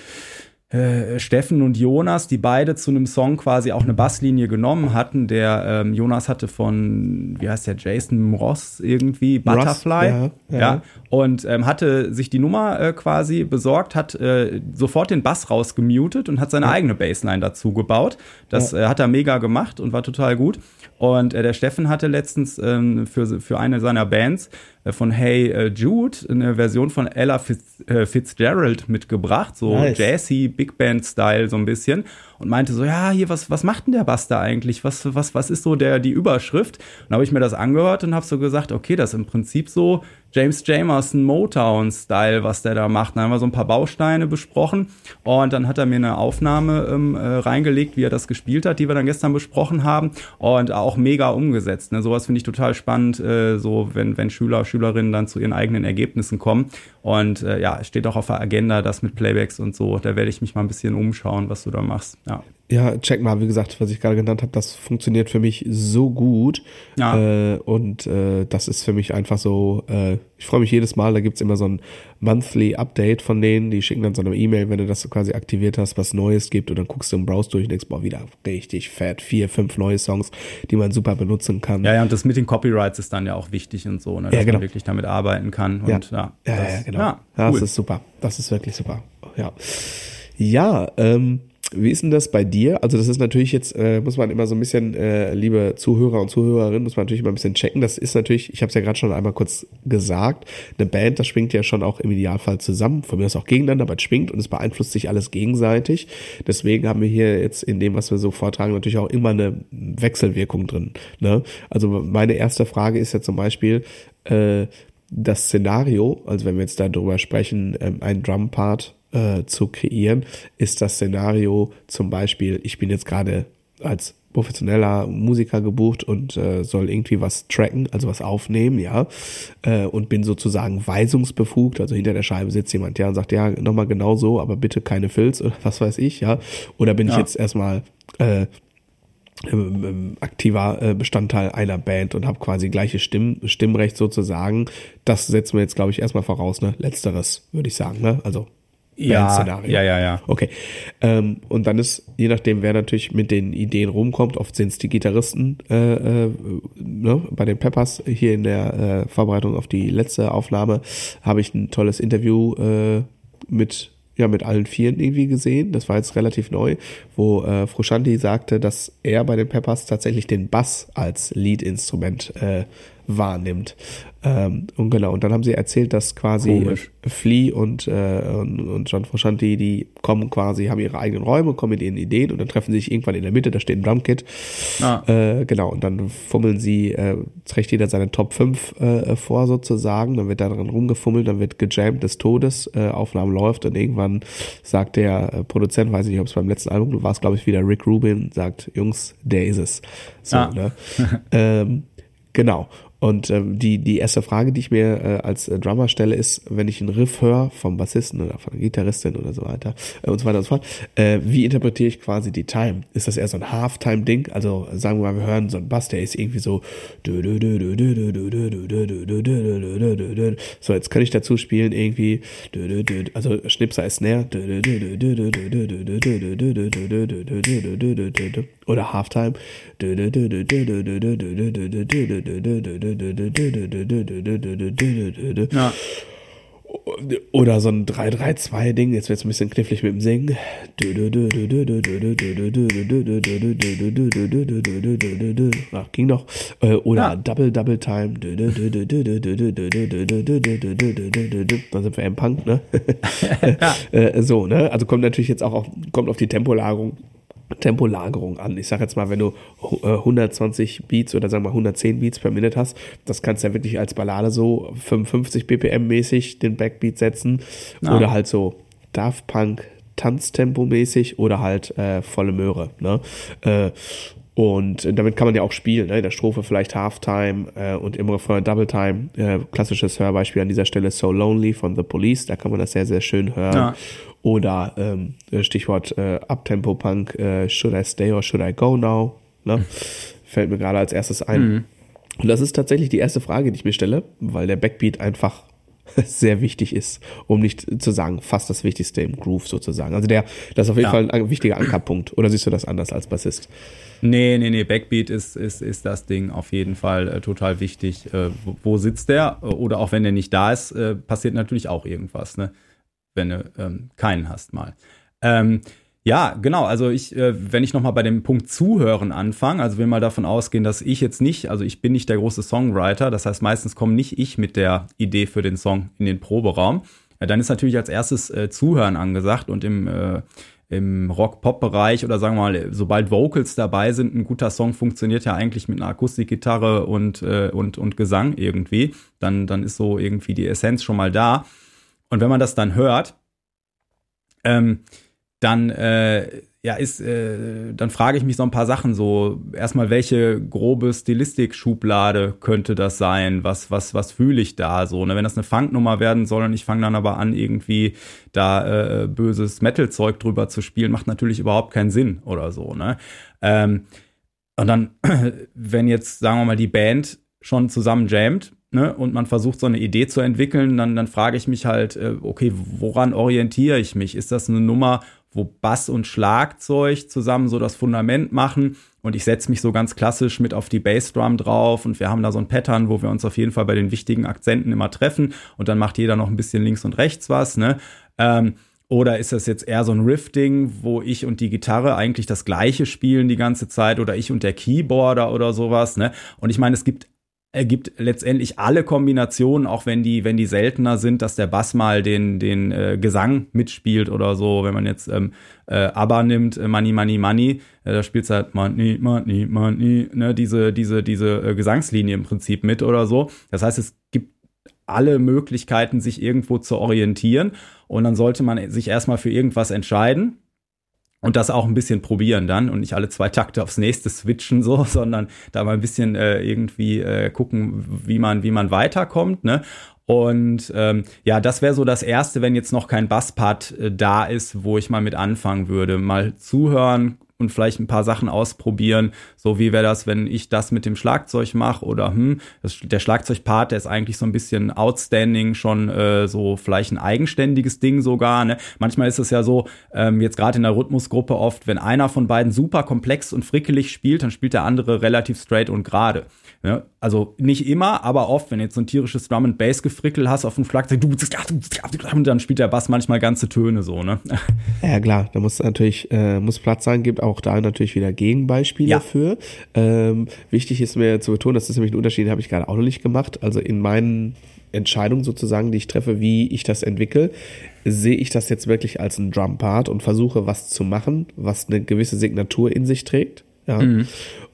Speaker 2: äh, Steffen und Jonas, die beide zu einem Song quasi auch eine Basslinie genommen hatten. Der ähm, Jonas hatte von, wie heißt der, Jason Ross irgendwie, Butterfly. Ross, ja, ja. ja, und ähm, hatte sich die Nummer äh, quasi besorgt, hat äh, sofort den Bass rausgemutet und hat seine ja. eigene Bassline dazu gebaut. Das äh, hat er mega gemacht und war total gut. Und äh, der Steffen hatte letztens ähm, für, für eine seiner Bands äh, von Hey äh, Jude eine Version von Ella Fitz, äh, Fitzgerald mitgebracht, so nice. Jazzy, Big Band Style so ein bisschen und meinte so, ja, hier, was, was macht denn der Bass da eigentlich? Was, was, was ist so der, die Überschrift? Und habe ich mir das angehört und habe so gesagt, okay, das ist im Prinzip so James Jamerson Motown-Style, was der da macht. Dann haben wir so ein paar Bausteine besprochen und dann hat er mir eine Aufnahme ähm, äh, reingelegt, wie er das gespielt hat, die wir dann gestern besprochen haben und auch mega umgesetzt. Ne? Sowas finde ich total spannend, äh, so wenn, wenn Schüler, Schülerinnen dann zu ihren eigenen Ergebnissen kommen. Und äh, ja, steht auch auf der Agenda, das mit Playbacks und so. Da werde ich mich mal ein bisschen umschauen, was du da machst. Ja.
Speaker 1: Ja, check mal, wie gesagt, was ich gerade genannt habe, das funktioniert für mich so gut. Ja. Äh, und äh, das ist für mich einfach so, äh, ich freue mich jedes Mal, da gibt's immer so ein Monthly Update von denen, die schicken dann so eine E-Mail, wenn du das quasi aktiviert hast, was Neues gibt und dann guckst du im Browse durch und denkst, boah, wieder richtig fett, vier, fünf neue Songs, die man super benutzen kann.
Speaker 2: Ja, ja, und das mit den Copyrights ist dann ja auch wichtig und so, ne, dass ja, genau. man wirklich damit arbeiten kann. Und,
Speaker 1: ja, ja, ja, das, ja genau. Ja, cool. das ist super, das ist wirklich super, ja. Ja, ähm, wie ist denn das bei dir? Also das ist natürlich jetzt, äh, muss man immer so ein bisschen, äh, liebe Zuhörer und Zuhörerinnen, muss man natürlich immer ein bisschen checken. Das ist natürlich, ich habe es ja gerade schon einmal kurz gesagt, eine Band, das schwingt ja schon auch im Idealfall zusammen. Von mir ist auch gegeneinander, aber es schwingt und es beeinflusst sich alles gegenseitig. Deswegen haben wir hier jetzt in dem, was wir so vortragen, natürlich auch immer eine Wechselwirkung drin. Ne? Also meine erste Frage ist ja zum Beispiel, äh, das Szenario, also wenn wir jetzt darüber sprechen, ähm, ein Drum-Part äh, zu kreieren, ist das Szenario zum Beispiel, ich bin jetzt gerade als professioneller Musiker gebucht und äh, soll irgendwie was tracken, also was aufnehmen, ja, äh, und bin sozusagen weisungsbefugt, also hinter der Scheibe sitzt jemand, ja, und sagt, ja, nochmal genau so, aber bitte keine Filz oder was weiß ich, ja, oder bin ja. ich jetzt erstmal äh, aktiver äh, Bestandteil einer Band und habe quasi gleiche Stimm Stimmrecht sozusagen. Das setzen wir jetzt, glaube ich, erstmal voraus, ne? Letzteres, würde ich sagen, ne? Also
Speaker 2: ja, ja, ja, ja.
Speaker 1: Okay. Ähm, und dann ist, je nachdem, wer natürlich mit den Ideen rumkommt, oft sind es die Gitarristen äh, äh, ne, bei den Peppers. Hier in der äh, Vorbereitung auf die letzte Aufnahme habe ich ein tolles Interview äh, mit ja mit allen Vieren irgendwie gesehen. Das war jetzt relativ neu, wo äh, Frusciante sagte, dass er bei den Peppers tatsächlich den Bass als Lead-Instrument äh, wahrnimmt. Ähm, und genau, und dann haben sie erzählt, dass quasi Komisch. Flea und, äh, und, und John Frusciante, die kommen quasi, haben ihre eigenen Räume, kommen mit ihren Ideen und dann treffen sie sich irgendwann in der Mitte, da steht ein Drumkit. Ah. Äh, genau, und dann fummeln sie, äh, trägt jeder seine Top 5 äh, vor sozusagen, dann wird da dran rumgefummelt, dann wird gejammt des Todes, äh, Aufnahme läuft und irgendwann sagt der äh, Produzent, weiß ich nicht, ob es beim letzten Album war, es glaube ich wieder Rick Rubin, sagt, Jungs, der ist es. So, ah. ne? *laughs* ähm, Genau. Und ähm, die, die erste Frage, die ich mir äh, als äh, Drummer stelle, ist, wenn ich einen Riff höre vom Bassisten oder von der Gitarristin oder so weiter äh, und so weiter und so fort, äh, wie interpretiere ich quasi die Time? Ist das eher so ein Halftime-Ding? Also sagen wir mal, wir hören so einen Bass, der ist irgendwie so so, jetzt kann ich dazu spielen irgendwie also Schnipser ist Snare oder Halftime ja. Oder so ein 3-3-2-Ding, jetzt wird es ein bisschen knifflig mit dem Singen. Ach, ging doch. Oder ja. Double Double Time. Da sind wir im Punk, ne? *laughs* ja. So, ne? Also kommt natürlich jetzt auch auf, kommt auf die Tempolagerung Tempolagerung an. Ich sage jetzt mal, wenn du 120 äh, Beats oder sagen wir 110 Beats per Minute hast, das kannst du ja wirklich als Ballade so 55 BPM mäßig den Backbeat setzen ja. oder halt so Daft Punk Tanztempo mäßig oder halt äh, volle Möhre. Ne? Äh, und damit kann man ja auch spielen, ne? in der Strophe vielleicht Halftime äh, und im Refrain Double Time. Äh, klassisches Hörbeispiel an dieser Stelle So Lonely von The Police, da kann man das sehr, sehr schön hören. Ja. Oder ähm, Stichwort äh, Uptempo Punk, äh, Should I Stay or Should I Go Now? Ne? Fällt mir gerade als erstes ein. Mhm. Und das ist tatsächlich die erste Frage, die ich mir stelle, weil der Backbeat einfach *laughs* sehr wichtig ist, um nicht zu sagen, fast das Wichtigste im Groove sozusagen. Also der, das ist auf jeden ja. Fall ein wichtiger Ankerpunkt. Oder siehst du das anders als Bassist?
Speaker 2: Nee, nee, nee, Backbeat ist, ist, ist das Ding auf jeden Fall äh, total wichtig. Äh, wo, wo, sitzt der? Oder auch wenn der nicht da ist, äh, passiert natürlich auch irgendwas, ne? Wenn du ähm, keinen hast mal. Ähm, ja, genau. Also ich, äh, wenn ich nochmal bei dem Punkt Zuhören anfange, also wir mal davon ausgehen, dass ich jetzt nicht, also ich bin nicht der große Songwriter, das heißt meistens komme nicht ich mit der Idee für den Song in den Proberaum. Ja, dann ist natürlich als erstes äh, Zuhören angesagt und im äh, im Rock-Pop-Bereich oder sagen wir mal, sobald Vocals dabei sind, ein guter Song funktioniert ja eigentlich mit einer Akustikgitarre und, äh, und, und Gesang irgendwie. Dann, dann ist so irgendwie die Essenz schon mal da. Und wenn man das dann hört, ähm, dann äh, ja ist, äh, dann frage ich mich so ein paar Sachen so. Erstmal, welche grobe Stilistik-Schublade könnte das sein? Was, was, was fühle ich da so? Ne? Wenn das eine Funknummer werden soll und ich fange dann aber an, irgendwie da äh, böses Metal-Zeug drüber zu spielen, macht natürlich überhaupt keinen Sinn oder so. Ne? Ähm, und dann, *clears throat* wenn jetzt, sagen wir mal, die Band schon zusammen jammt, ne, und man versucht so eine Idee zu entwickeln, dann, dann frage ich mich halt, äh, okay, woran orientiere ich mich? Ist das eine Nummer, wo Bass und Schlagzeug zusammen so das Fundament machen und ich setze mich so ganz klassisch mit auf die Bassdrum drauf und wir haben da so ein Pattern, wo wir uns auf jeden Fall bei den wichtigen Akzenten immer treffen und dann macht jeder noch ein bisschen links und rechts was, ne? Ähm, oder ist das jetzt eher so ein Riff-Ding, wo ich und die Gitarre eigentlich das gleiche spielen die ganze Zeit oder ich und der Keyboarder oder sowas, ne? Und ich meine, es gibt ergibt letztendlich alle Kombinationen, auch wenn die, wenn die seltener sind, dass der Bass mal den, den äh, Gesang mitspielt oder so. Wenn man jetzt ähm, äh, ABBA nimmt, Money, Money, Money, äh, da spielt halt Money, Money, Money, ne, diese, diese, diese äh, Gesangslinie im Prinzip mit oder so. Das heißt, es gibt alle Möglichkeiten, sich irgendwo zu orientieren. Und dann sollte man sich erstmal für irgendwas entscheiden und das auch ein bisschen probieren dann und nicht alle zwei Takte aufs nächste switchen so, *laughs* sondern da mal ein bisschen äh, irgendwie äh, gucken, wie man wie man weiterkommt, ne? Und ähm, ja, das wäre so das erste, wenn jetzt noch kein Basspart äh, da ist, wo ich mal mit anfangen würde, mal zuhören, und vielleicht ein paar Sachen ausprobieren. So wie wäre das, wenn ich das mit dem Schlagzeug mache oder hm, das, der Schlagzeugpart, der ist eigentlich so ein bisschen outstanding, schon äh, so vielleicht ein eigenständiges Ding sogar. Ne? Manchmal ist es ja so, ähm, jetzt gerade in der Rhythmusgruppe oft, wenn einer von beiden super komplex und frickelig spielt, dann spielt der andere relativ straight und gerade. Ne? Also nicht immer, aber oft, wenn jetzt so ein tierisches Drum and Bass gefrickel hast auf dem Schlagzeug, und dann spielt der Bass manchmal ganze Töne so, ne? *laughs*
Speaker 1: Ja klar, da muss natürlich äh, muss Platz sein, gibt auch da natürlich wieder Gegenbeispiele ja. für. Ähm, wichtig ist mir zu betonen, das ist nämlich ein Unterschied, den habe ich gerade auch noch nicht gemacht. Also in meinen Entscheidungen sozusagen, die ich treffe, wie ich das entwickle, sehe ich das jetzt wirklich als ein Drum-Part und versuche was zu machen, was eine gewisse Signatur in sich trägt. Ja. Mhm.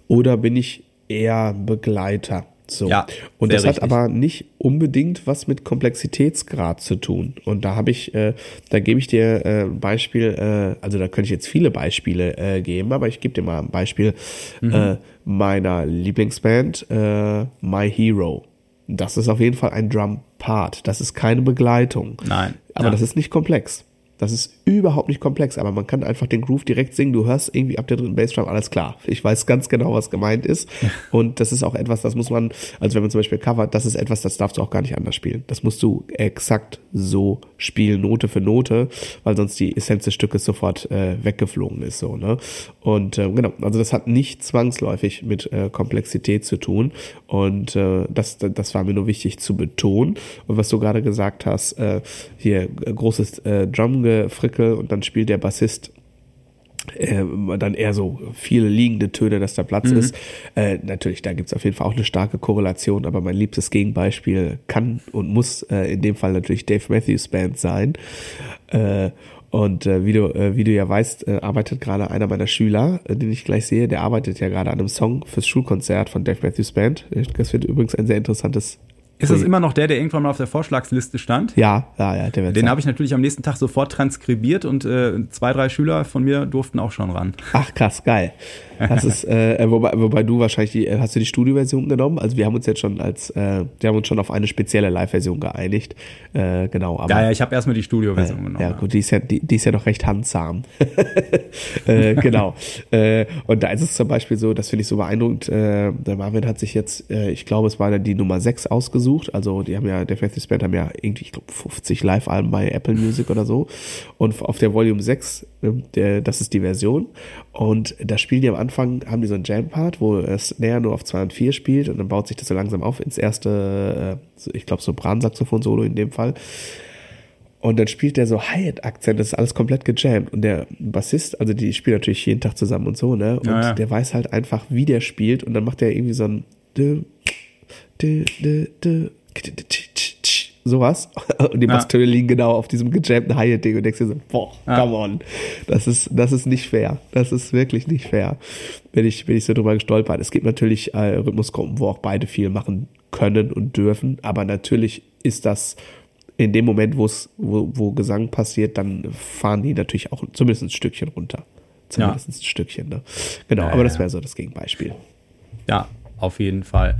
Speaker 1: Oder bin ich eher Begleiter. So. Ja, und das richtig. hat aber nicht unbedingt was mit Komplexitätsgrad zu tun. Und da habe ich, äh, da gebe ich dir äh, ein Beispiel, äh, also da könnte ich jetzt viele Beispiele äh, geben, aber ich gebe dir mal ein Beispiel mhm. äh, meiner Lieblingsband, äh, My Hero. Das ist auf jeden Fall ein Drum Part. Das ist keine Begleitung.
Speaker 2: Nein.
Speaker 1: Aber ja. das ist nicht komplex. Das ist überhaupt nicht komplex, aber man kann einfach den Groove direkt singen. Du hörst irgendwie ab der dritten Bassdrum alles klar. Ich weiß ganz genau, was gemeint ist. *laughs* Und das ist auch etwas, das muss man, also wenn man zum Beispiel covert, das ist etwas, das darfst du auch gar nicht anders spielen. Das musst du exakt so spielen, Note für Note, weil sonst die Essenz des Stückes sofort äh, weggeflogen ist, so, ne? Und äh, genau, also das hat nicht zwangsläufig mit äh, Komplexität zu tun. Und äh, das, das war mir nur wichtig zu betonen. Und was du gerade gesagt hast, äh, hier äh, großes äh, Drum Gefrickel und dann spielt der Bassist äh, dann eher so viele liegende Töne, dass da Platz mhm. ist. Äh, natürlich, da gibt's auf jeden Fall auch eine starke Korrelation, aber mein liebstes Gegenbeispiel kann und muss äh, in dem Fall natürlich Dave Matthews Band sein. Äh, und äh, wie, du, äh, wie du ja weißt, arbeitet gerade einer meiner Schüler, den ich gleich sehe, der arbeitet ja gerade an einem Song fürs Schulkonzert von Dave Matthews Band. Das wird übrigens ein sehr interessantes
Speaker 2: ist das immer noch der, der irgendwann mal auf der Vorschlagsliste stand?
Speaker 1: Ja, ja, ja.
Speaker 2: Der Den habe ich natürlich am nächsten Tag sofort transkribiert und äh, zwei, drei Schüler von mir durften auch schon ran.
Speaker 1: Ach krass, geil. Das ist, äh, wobei, wobei du wahrscheinlich die, hast du die Studioversion genommen? Also wir haben uns jetzt schon als, äh, wir haben uns schon auf eine spezielle Live-Version geeinigt. Äh, genau.
Speaker 2: Aber, ja, ja, ich habe erstmal die Studioversion
Speaker 1: äh,
Speaker 2: genommen.
Speaker 1: Ja, gut, die ist ja, die, die ist ja noch recht handsam. *laughs* äh, genau. äh, und da ist es zum Beispiel so, das finde ich so beeindruckend. Äh, der Marvin hat sich jetzt, äh, ich glaube, es war dann die Nummer 6 ausgesucht versucht. Also die haben ja, der Faithless Band haben ja irgendwie, ich glaube, 50 Live-Alben bei Apple Music oder so. Und auf der Volume 6, ne, der, das ist die Version. Und da spielen die am Anfang, haben die so einen Jam-Part, wo es näher nur auf 2 und 4 spielt und dann baut sich das so langsam auf ins erste, äh, ich glaube, Sopran-Saxophon-Solo in dem Fall. Und dann spielt der so Hi-Hat-Akzent, das ist alles komplett gejammt. Und der Bassist, also die spielen natürlich jeden Tag zusammen und so, ne? Und ja, ja. der weiß halt einfach, wie der spielt. Und dann macht er irgendwie so ein sowas. Und die ja. Basstöne liegen genau auf diesem gejammten Hi-Hat-Ding und denkst dir so, boah, ja. come on. Das ist, das ist nicht fair. Das ist wirklich nicht fair. Bin ich, bin ich so drüber gestolpert. Es gibt natürlich äh, Rhythmusgruppen, wo auch beide viel machen können und dürfen. Aber natürlich ist das in dem Moment, wo wo, Gesang passiert, dann fahren die natürlich auch zumindest ein Stückchen runter. Zumindest ja. ein Stückchen, ne? Genau, ja, aber das wäre so das Gegenbeispiel.
Speaker 2: Ja, auf jeden Fall.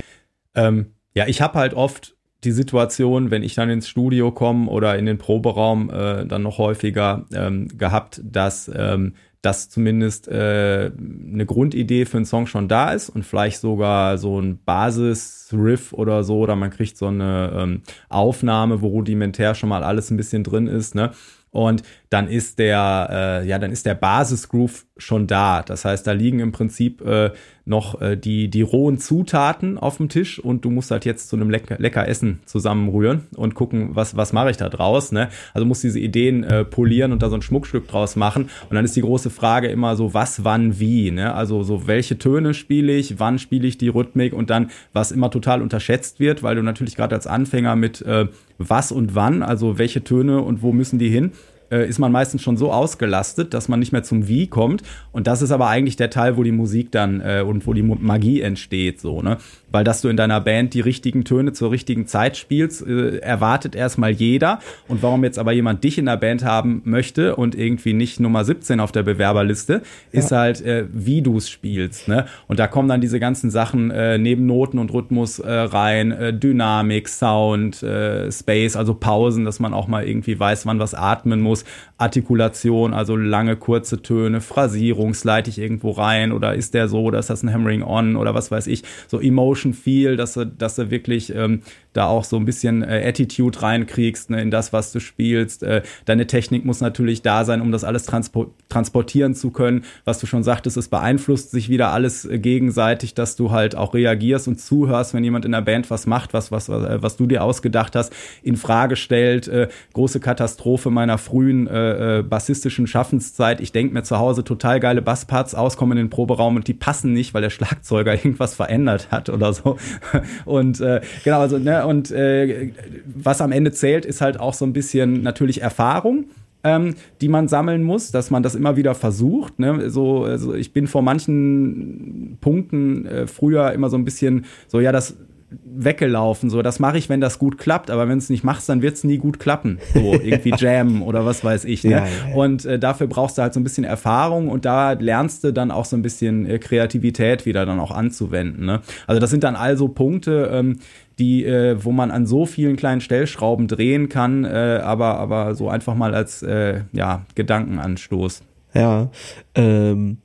Speaker 2: Ähm, ja, ich habe halt oft die Situation, wenn ich dann ins Studio komme oder in den Proberaum äh, dann noch häufiger ähm, gehabt, dass ähm, dass zumindest äh, eine Grundidee für einen Song schon da ist und vielleicht sogar so ein Basis-Riff oder so, oder man kriegt so eine ähm, Aufnahme, wo rudimentär schon mal alles ein bisschen drin ist, ne? Und dann ist der, äh, ja, dann ist der Basisgroove schon da. Das heißt, da liegen im Prinzip äh, noch äh, die, die rohen Zutaten auf dem Tisch und du musst halt jetzt zu einem lecker, lecker Essen zusammenrühren und gucken, was, was mache ich da draus. Ne? Also musst diese Ideen äh, polieren und da so ein Schmuckstück draus machen. Und dann ist die große Frage immer so, was, wann, wie. Ne? Also so, welche Töne spiele ich, wann spiele ich die Rhythmik und dann, was immer total unterschätzt wird, weil du natürlich gerade als Anfänger mit äh, was und wann, also welche Töne und wo müssen die hin, äh, ist man meistens schon so ausgelastet, dass man nicht mehr zum Wie kommt. Und das ist aber eigentlich der Teil, wo die Musik dann äh, und wo die Magie entsteht, so, ne? Weil dass du in deiner Band die richtigen Töne zur richtigen Zeit spielst, äh, erwartet erstmal jeder. Und warum jetzt aber jemand dich in der Band haben möchte und irgendwie nicht Nummer 17 auf der Bewerberliste, ja. ist halt, äh, wie du es spielst, ne? Und da kommen dann diese ganzen Sachen äh, neben Noten und Rhythmus äh, rein, äh, Dynamik, Sound, äh, Space, also Pausen, dass man auch mal irgendwie weiß, wann was atmen muss. Rhythmus, Artikulation, also lange, kurze Töne, Phrasierung, slide ich irgendwo rein oder ist der so oder ist das ein Hammering on oder was weiß ich, so Emotion Feel, dass du, dass du wirklich ähm, da auch so ein bisschen äh, Attitude reinkriegst ne, in das, was du spielst. Äh, deine Technik muss natürlich da sein, um das alles transpo transportieren zu können. Was du schon sagtest, es beeinflusst sich wieder alles äh, gegenseitig, dass du halt auch reagierst und zuhörst, wenn jemand in der Band was macht, was, was, was, was du dir ausgedacht hast, in Frage stellt. Äh, große Katastrophe meiner frühen äh, äh, bassistischen Schaffenszeit. Ich denke mir zu Hause total geile Bassparts aus, komme in den Proberaum und die passen nicht, weil der Schlagzeuger *laughs* irgendwas verändert hat oder so. *laughs* Und äh, genau, also, ne, und äh, was am Ende zählt, ist halt auch so ein bisschen natürlich Erfahrung. Ähm, die man sammeln muss, dass man das immer wieder versucht. Ne? So, also ich bin vor manchen Punkten äh, früher immer so ein bisschen so, ja, das weggelaufen. So, das mache ich, wenn das gut klappt, aber wenn es nicht machst, dann wird es nie gut klappen. So, *laughs* irgendwie Jam oder was weiß ich. Ne? Ja, ja. Und äh, dafür brauchst du halt so ein bisschen Erfahrung und da lernst du dann auch so ein bisschen äh, Kreativität wieder dann auch anzuwenden. Ne? Also das sind dann also Punkte, ähm, die, äh, wo man an so vielen kleinen Stellschrauben drehen kann, äh, aber, aber so einfach mal als äh, ja, Gedankenanstoß.
Speaker 1: Ja, ähm,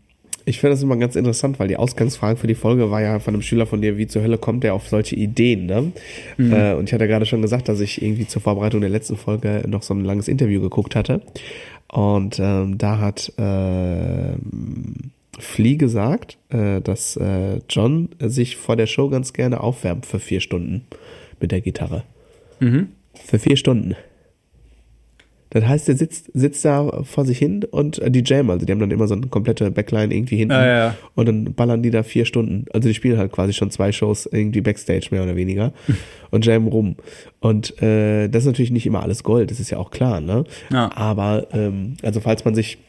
Speaker 1: ich finde das immer ganz interessant, weil die Ausgangsfrage für die Folge war ja von einem Schüler von dir, wie zur Hölle kommt der auf solche Ideen, ne? Mhm. Äh, und ich hatte gerade schon gesagt, dass ich irgendwie zur Vorbereitung der letzten Folge noch so ein langes Interview geguckt hatte. Und ähm, da hat äh, Flea gesagt, äh, dass äh, John sich vor der Show ganz gerne aufwärmt für vier Stunden mit der Gitarre. Mhm. Für vier Stunden. Das heißt, der sitzt, sitzt da vor sich hin und äh, die Jam, also die haben dann immer so eine komplette Backline irgendwie hinten ah, ja. und dann ballern die da vier Stunden. Also die spielen halt quasi schon zwei Shows irgendwie Backstage mehr oder weniger *laughs* und Jam rum. Und äh, das ist natürlich nicht immer alles Gold, das ist ja auch klar, ne? Ja. Aber ähm, also falls man sich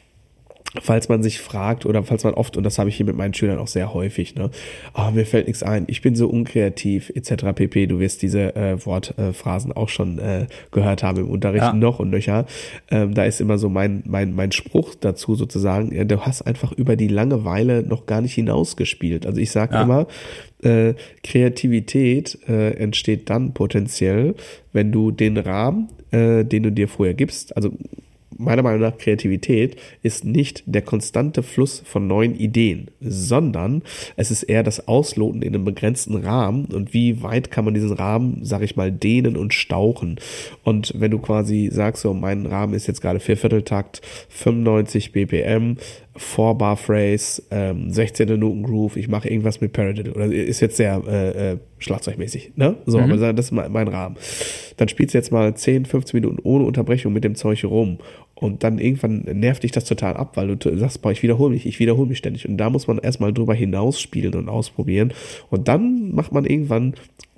Speaker 1: falls man sich fragt oder falls man oft, und das habe ich hier mit meinen Schülern auch sehr häufig, ne, oh, mir fällt nichts ein, ich bin so unkreativ, etc. pp. Du wirst diese äh, Wortphrasen äh, auch schon äh, gehört haben im Unterricht ja. noch und nöcher. Ähm, da ist immer so mein, mein, mein Spruch dazu sozusagen, ja, du hast einfach über die Langeweile noch gar nicht hinausgespielt. Also ich sage ja. immer, äh, Kreativität äh, entsteht dann potenziell, wenn du den Rahmen, äh, den du dir vorher gibst, also meiner Meinung nach Kreativität ist nicht der konstante Fluss von neuen Ideen, sondern es ist eher das Ausloten in einem begrenzten Rahmen und wie weit kann man diesen Rahmen, sag ich mal, dehnen und stauchen. Und wenn du quasi sagst, so mein Rahmen ist jetzt gerade Viervierteltakt, 95 BPM, 4 Bar Phrase, ähm, 16 Minuten Groove, ich mache irgendwas mit Paradiddle oder ist jetzt sehr äh, äh, schlagzeugmäßig, ne? So, mhm. aber das ist mein, mein Rahmen. Dann spielst du jetzt mal 10, 15 Minuten ohne Unterbrechung mit dem Zeug rum und dann irgendwann nervt dich das total ab, weil du sagst, boah, ich wiederhole mich, ich wiederhole mich ständig. Und da muss man erstmal drüber hinaus spielen und ausprobieren. Und dann macht man irgendwann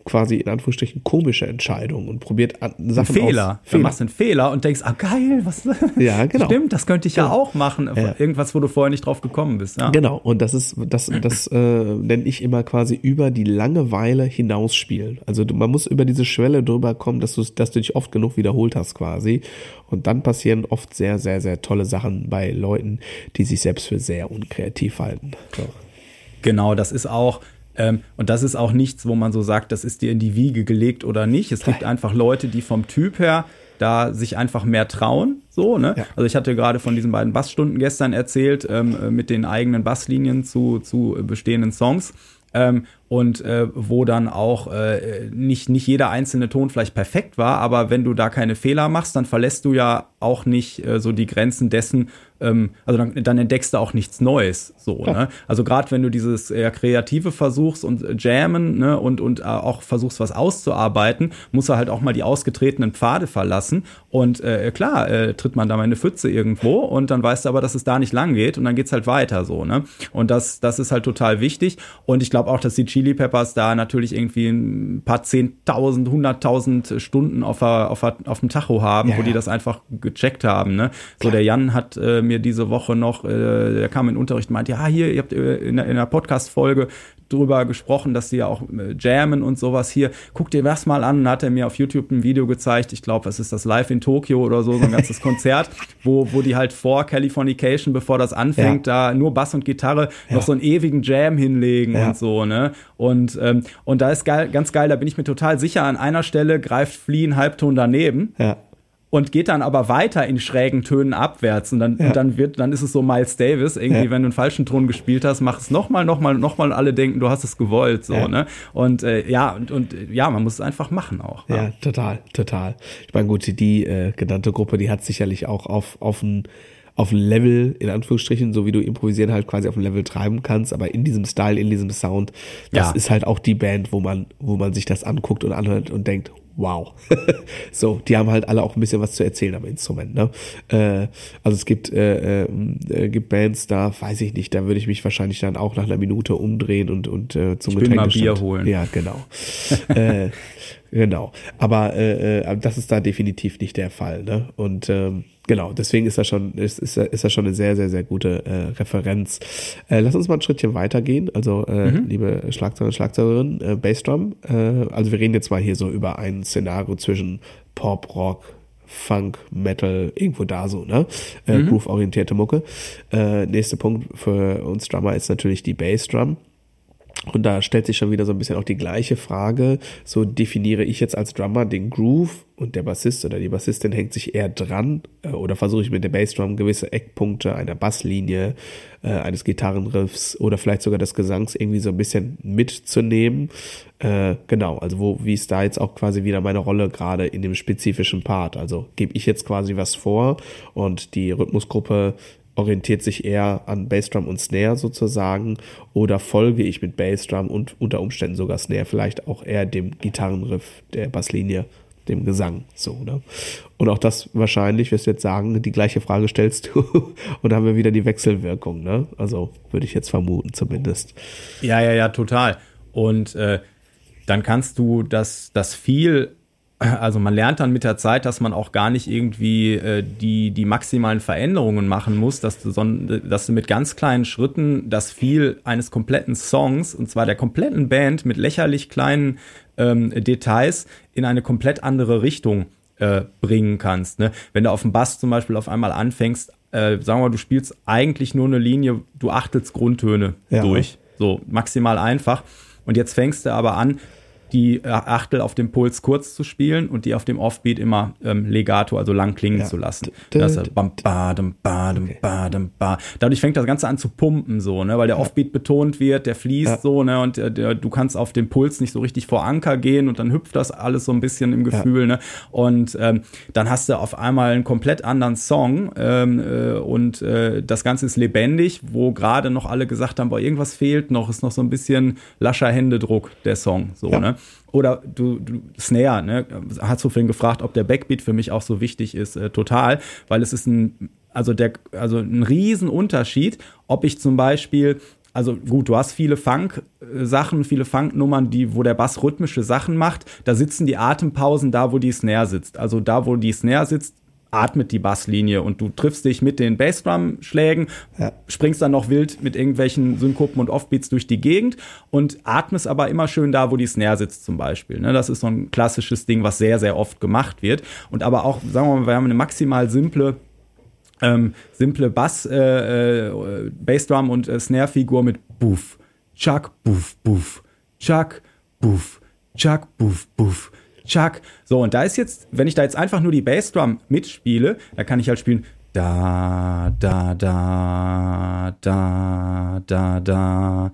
Speaker 1: quasi in Anführungsstrichen komische Entscheidungen und probiert an,
Speaker 2: Sachen ein Fehler. aus. Fehler. Du machst einen Fehler und denkst, ah geil, was? *laughs*
Speaker 1: Ja, genau.
Speaker 2: Stimmt, das könnte ich ja, ja auch machen. Ja. Irgendwas, wo du vorher nicht drauf gekommen bist. Ja.
Speaker 1: Genau. Und das ist, das, das äh, nenne ich immer quasi über die Langeweile hinausspielen. Also du, man muss über diese Schwelle drüber kommen, dass du, dass du dich oft genug wiederholt hast quasi. Und dann passieren oft sehr, sehr, sehr tolle Sachen bei Leuten, die sich selbst für sehr unkreativ halten. So.
Speaker 2: Genau, das ist auch, ähm, und das ist auch nichts, wo man so sagt, das ist dir in die Wiege gelegt oder nicht. Es gibt einfach Leute, die vom Typ her da sich einfach mehr trauen. So, ne? Ja. Also ich hatte gerade von diesen beiden Bassstunden gestern erzählt, ähm, mit den eigenen Basslinien zu, zu bestehenden Songs. Ähm, und äh, wo dann auch äh, nicht, nicht jeder einzelne Ton vielleicht perfekt war, aber wenn du da keine Fehler machst, dann verlässt du ja auch nicht äh, so die Grenzen dessen, ähm, also dann, dann entdeckst du auch nichts Neues. So, ja. ne? Also gerade wenn du dieses eher Kreative versuchst und jammen ne, und, und äh, auch versuchst, was auszuarbeiten, musst du halt auch mal die ausgetretenen Pfade verlassen. Und äh, klar, äh, tritt man da mal eine Pfütze irgendwo und dann weißt du aber, dass es da nicht lang geht und dann geht's halt weiter so, ne? Und das, das ist halt total wichtig. Und ich glaube auch, dass die Chili Peppers da natürlich irgendwie ein paar zehntausend, hunderttausend Stunden auf, der, auf, der, auf dem Tacho haben, ja, wo die das einfach gecheckt haben. Ne? So, der Jan hat äh, mir diese Woche noch, äh, der kam in Unterricht und meinte, ja, hier, ihr habt äh, in, in der Podcast-Folge drüber gesprochen, dass die ja auch äh, jammen und sowas hier. Guck dir das mal an. Dann hat er mir auf YouTube ein Video gezeigt. Ich glaube, was ist das Live in Tokio oder so, so ein ganzes *laughs* Konzert, wo, wo die halt vor Californication, bevor das anfängt, ja. da nur Bass und Gitarre ja. noch so einen ewigen Jam hinlegen ja. und so, ne? Und, ähm, und da ist geil, ganz geil, da bin ich mir total sicher, an einer Stelle greift Flea einen Halbton daneben. Ja und geht dann aber weiter in schrägen Tönen abwärts und dann, ja. und dann wird, dann ist es so Miles Davis, irgendwie, ja. wenn du einen falschen Ton gespielt hast, mach es nochmal, nochmal, nochmal und alle denken, du hast es gewollt, so, ja. ne? Und äh, ja, und, und ja, man muss es einfach machen auch.
Speaker 1: Ja, total, total. Ich meine, gut, die äh, genannte Gruppe, die hat sicherlich auch auf, auf ein auf ein Level, in Anführungsstrichen, so wie du improvisieren halt quasi auf ein Level treiben kannst, aber in diesem Style, in diesem Sound, das ja. ist halt auch die Band, wo man, wo man sich das anguckt und anhört und denkt, wow. *laughs* so, die haben halt alle auch ein bisschen was zu erzählen am Instrument. Ne? Äh, also es gibt, äh, äh, gibt Bands, da weiß ich nicht, da würde ich mich wahrscheinlich dann auch nach einer Minute umdrehen und, und äh, zum
Speaker 2: ich mal Bier holen.
Speaker 1: Ja, genau. *laughs* äh, genau. Aber äh, äh, das ist da definitiv nicht der Fall. Ne? Und ähm, genau, deswegen ist das schon, ist, ist, ist das schon eine sehr, sehr, sehr gute äh, Referenz. Äh, lass uns mal ein Schrittchen weitergehen. Also, äh, mhm. liebe Schlagzeuger und Schlagzeugerin, äh, Bassdrum. Äh, also wir reden jetzt mal hier so über ein Szenario zwischen Pop, Rock, Funk, Metal, irgendwo da so, ne? Äh, mhm. Groove-orientierte Mucke. Äh, nächster Punkt für uns Drummer ist natürlich die Bassdrum. Und da stellt sich schon wieder so ein bisschen auch die gleiche Frage. So definiere ich jetzt als Drummer den Groove und der Bassist oder die Bassistin hängt sich eher dran äh, oder versuche ich mit der Bassdrum gewisse Eckpunkte einer Basslinie, äh, eines Gitarrenriffs oder vielleicht sogar des Gesangs irgendwie so ein bisschen mitzunehmen. Äh, genau, also wo, wie ist da jetzt auch quasi wieder meine Rolle gerade in dem spezifischen Part? Also gebe ich jetzt quasi was vor und die Rhythmusgruppe orientiert sich eher an Bassdrum und Snare sozusagen oder folge ich mit Bassdrum und unter Umständen sogar Snare vielleicht auch eher dem Gitarrenriff der Basslinie, dem Gesang, so, ne? Und auch das wahrscheinlich, wirst du jetzt sagen, die gleiche Frage stellst du *laughs* und haben wir wieder die Wechselwirkung, ne? Also würde ich jetzt vermuten zumindest.
Speaker 2: Ja, ja, ja, total. Und äh, dann kannst du das, das viel also man lernt dann mit der Zeit, dass man auch gar nicht irgendwie äh, die, die maximalen Veränderungen machen muss, dass du, son dass du mit ganz kleinen Schritten das viel eines kompletten Songs, und zwar der kompletten Band mit lächerlich kleinen ähm, Details, in eine komplett andere Richtung äh, bringen kannst. Ne? Wenn du auf dem Bass zum Beispiel auf einmal anfängst, äh, sagen wir mal, du spielst eigentlich nur eine Linie, du achtelst Grundtöne ja. durch. So maximal einfach. Und jetzt fängst du aber an, die äh, Achtel auf dem Puls kurz zu spielen und die auf dem Offbeat immer ähm, legato, also lang klingen ja. zu lassen. Das ist bam, badem, badem, okay. badem, ba. Dadurch fängt das Ganze an zu pumpen, so, ne, weil der Offbeat betont wird, der fließt ja. so, ne, und äh, der, du kannst auf dem Puls nicht so richtig vor Anker gehen und dann hüpft das alles so ein bisschen im Gefühl, ja. ne, und ähm, dann hast du auf einmal einen komplett anderen Song ähm, äh, und äh, das Ganze ist lebendig, wo gerade noch alle gesagt haben, boah, irgendwas fehlt noch, ist noch so ein bisschen lascher Händedruck, der Song, so, ne. Oder du, du Snare, ne? Hast du vorhin gefragt, ob der Backbeat für mich auch so wichtig ist? Äh, total, weil es ist ein, also der, also ein Riesenunterschied, ob ich zum Beispiel also gut, du hast viele Funk-Sachen, viele Funk-Nummern, die, wo der Bass rhythmische Sachen macht. Da sitzen die Atempausen da, wo die Snare sitzt. Also da, wo die Snare sitzt, atmet die Basslinie und du triffst dich mit den Bassdrum-Schlägen, ja. springst dann noch wild mit irgendwelchen Synkopen und Offbeats durch die Gegend und atmest aber immer schön da, wo die Snare sitzt zum Beispiel. Ne? Das ist so ein klassisches Ding, was sehr, sehr oft gemacht wird. Und aber auch, sagen wir mal, wir haben eine maximal simple ähm, simple Bass, äh, äh, Bassdrum und äh, Snare-Figur mit Buff, Chuck, Buff, Buff, Chuck, Buff, Chuck, Buff, Buff. Chuck. So, und da ist jetzt, wenn ich da jetzt einfach nur die Bassdrum mitspiele, da kann ich halt spielen da, da, da, da, da, da.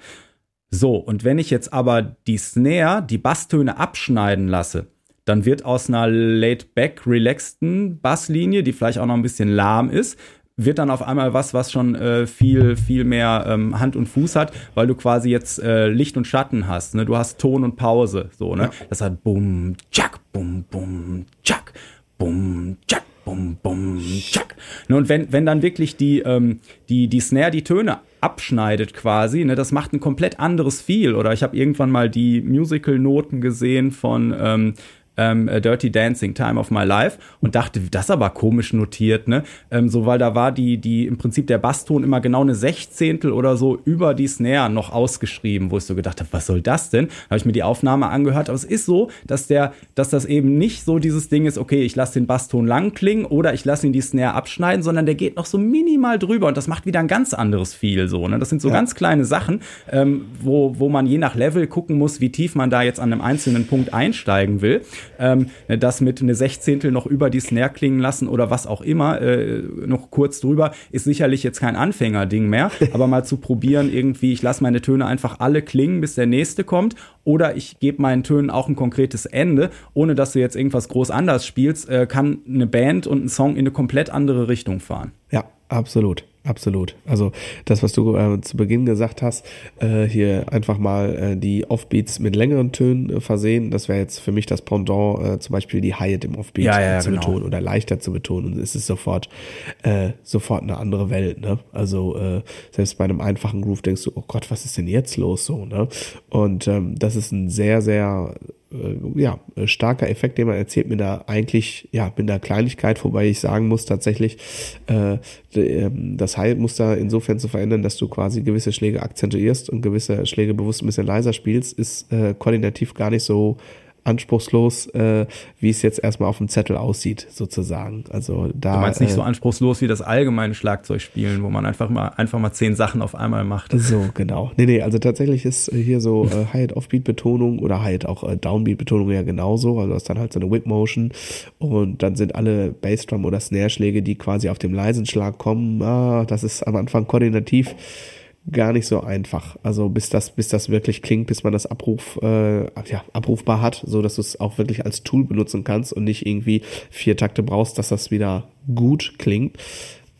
Speaker 2: So, und wenn ich jetzt aber die Snare, die Basstöne abschneiden lasse, dann wird aus einer laid-back, relaxten Basslinie, die vielleicht auch noch ein bisschen lahm ist, wird dann auf einmal was, was schon äh, viel, viel mehr ähm, Hand und Fuß hat, weil du quasi jetzt äh, Licht und Schatten hast. Ne? Du hast Ton und Pause. So, ne? Ja. Das hat bum, tschak, bum, bum, tschak, bum, tschak, bum, bum, tschak. Ne? Und wenn, wenn dann wirklich die, ähm, die, die Snare die Töne abschneidet quasi, ne, das macht ein komplett anderes Feel. Oder ich habe irgendwann mal die Musical-Noten gesehen von ähm, ähm, Dirty Dancing, Time of My Life und dachte, das aber komisch notiert, ne? Ähm, so, weil da war die, die im Prinzip der Basston immer genau eine Sechzehntel oder so über die Snare noch ausgeschrieben, wo ich so gedacht habe, was soll das denn? Habe ich mir die Aufnahme angehört, aber es ist so, dass der, dass das eben nicht so dieses Ding ist, okay, ich lasse den Basston lang klingen oder ich lasse ihn die Snare abschneiden, sondern der geht noch so minimal drüber und das macht wieder ein ganz anderes Feel so, ne? Das sind so ja. ganz kleine Sachen, ähm, wo, wo man je nach Level gucken muss, wie tief man da jetzt an einem einzelnen Punkt einsteigen will ähm, das mit eine Sechzehntel noch über die Snare klingen lassen oder was auch immer, äh, noch kurz drüber, ist sicherlich jetzt kein Anfängerding mehr, *laughs* aber mal zu probieren, irgendwie, ich lasse meine Töne einfach alle klingen, bis der nächste kommt oder ich gebe meinen Tönen auch ein konkretes Ende, ohne dass du jetzt irgendwas groß anders spielst, äh, kann eine Band und ein Song in eine komplett andere Richtung fahren.
Speaker 1: Ja, absolut. Absolut. Also das, was du äh, zu Beginn gesagt hast, äh, hier einfach mal äh, die Offbeats mit längeren Tönen äh, versehen, das wäre jetzt für mich das Pendant, äh, zum Beispiel die Hi-Hat im Offbeat
Speaker 2: ja, ja,
Speaker 1: zu
Speaker 2: genau.
Speaker 1: betonen oder leichter zu betonen. Und es ist sofort äh, sofort eine andere Welt. Ne? Also äh, selbst bei einem einfachen Groove denkst du, oh Gott, was ist denn jetzt los so? Ne? Und ähm, das ist ein sehr, sehr ja, starker Effekt, den man erzählt mit der eigentlich, ja, mit der Kleinigkeit, wobei ich sagen muss tatsächlich, äh, ähm, das Heilmuster insofern zu verändern, dass du quasi gewisse Schläge akzentuierst und gewisse Schläge bewusst ein bisschen leiser spielst, ist äh, koordinativ gar nicht so anspruchslos, äh, wie es jetzt erstmal auf dem Zettel aussieht, sozusagen. Also da.
Speaker 2: Du meinst nicht äh, so anspruchslos wie das allgemeine Schlagzeugspielen, wo man einfach mal einfach mal zehn Sachen auf einmal macht.
Speaker 1: So, genau. Nee, nee, also tatsächlich ist hier so äh, Hi-Hat-Offbeat-Betonung oder Hi-Hat auch äh, Downbeat-Betonung ja genauso. Also das ist dann halt so eine Whip-Motion und dann sind alle Bassdrum oder Snare-Schläge, die quasi auf dem leisen Schlag kommen, ah, das ist am Anfang koordinativ gar nicht so einfach. Also bis das, bis das wirklich klingt, bis man das Abruf, äh, ja, abrufbar hat, so dass du es auch wirklich als Tool benutzen kannst und nicht irgendwie vier Takte brauchst, dass das wieder gut klingt.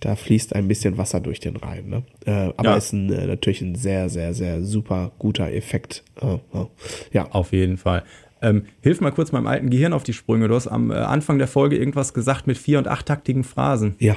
Speaker 1: Da fließt ein bisschen Wasser durch den Reim. Ne? Äh, aber ja. ist ein, äh, natürlich ein sehr, sehr, sehr super guter Effekt. Äh,
Speaker 2: ja. Auf jeden Fall. Ähm, hilf mal kurz meinem alten Gehirn auf die Sprünge. Du hast am äh, Anfang der Folge irgendwas gesagt mit vier- und achttaktigen Phrasen.
Speaker 1: Ja,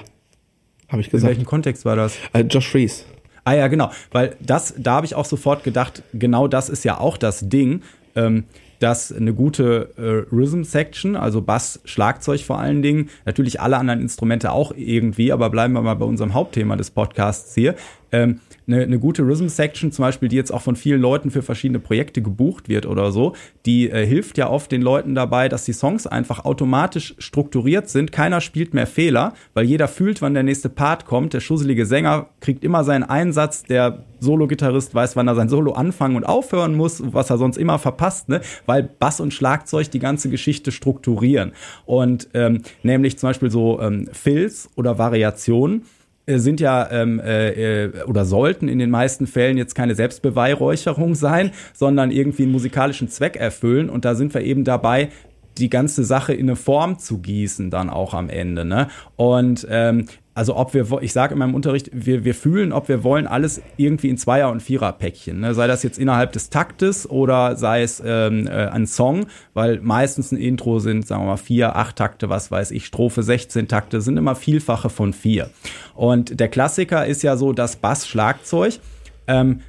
Speaker 1: habe ich gesagt.
Speaker 2: In welchem Kontext war das?
Speaker 1: Äh, Josh Fries.
Speaker 2: Ah ja, genau, weil das, da habe ich auch sofort gedacht, genau das ist ja auch das Ding, ähm, dass eine gute äh, Rhythm-Section, also Bass, Schlagzeug vor allen Dingen, natürlich alle anderen Instrumente auch irgendwie, aber bleiben wir mal bei unserem Hauptthema des Podcasts hier, ähm, eine, eine gute Rhythm-Section zum Beispiel, die jetzt auch von vielen Leuten für verschiedene Projekte gebucht wird oder so, die äh, hilft ja oft den Leuten dabei, dass die Songs einfach automatisch strukturiert sind. Keiner spielt mehr Fehler, weil jeder fühlt, wann der nächste Part kommt. Der schusselige Sänger kriegt immer seinen Einsatz, der Solo-Gitarrist weiß, wann er sein Solo anfangen und aufhören muss, was er sonst immer verpasst, ne? weil Bass und Schlagzeug die ganze Geschichte strukturieren. Und ähm, nämlich zum Beispiel so ähm, Fills oder Variationen sind ja ähm, äh, äh, oder sollten in den meisten Fällen jetzt keine Selbstbeweihräucherung sein, sondern irgendwie einen musikalischen Zweck erfüllen. Und da sind wir eben dabei, die ganze Sache in eine Form zu gießen dann auch am Ende. Ne? Und ähm, also ob wir, ich sage in meinem Unterricht, wir, wir fühlen, ob wir wollen, alles irgendwie in Zweier- und Vierer-Päckchen. Ne? Sei das jetzt innerhalb des Taktes oder sei es ähm, äh, ein Song, weil meistens ein Intro sind, sagen wir mal, vier, acht Takte, was weiß ich, Strophe, 16 Takte, sind immer Vielfache von vier. Und der Klassiker ist ja so das Bass-Schlagzeug. Ähm,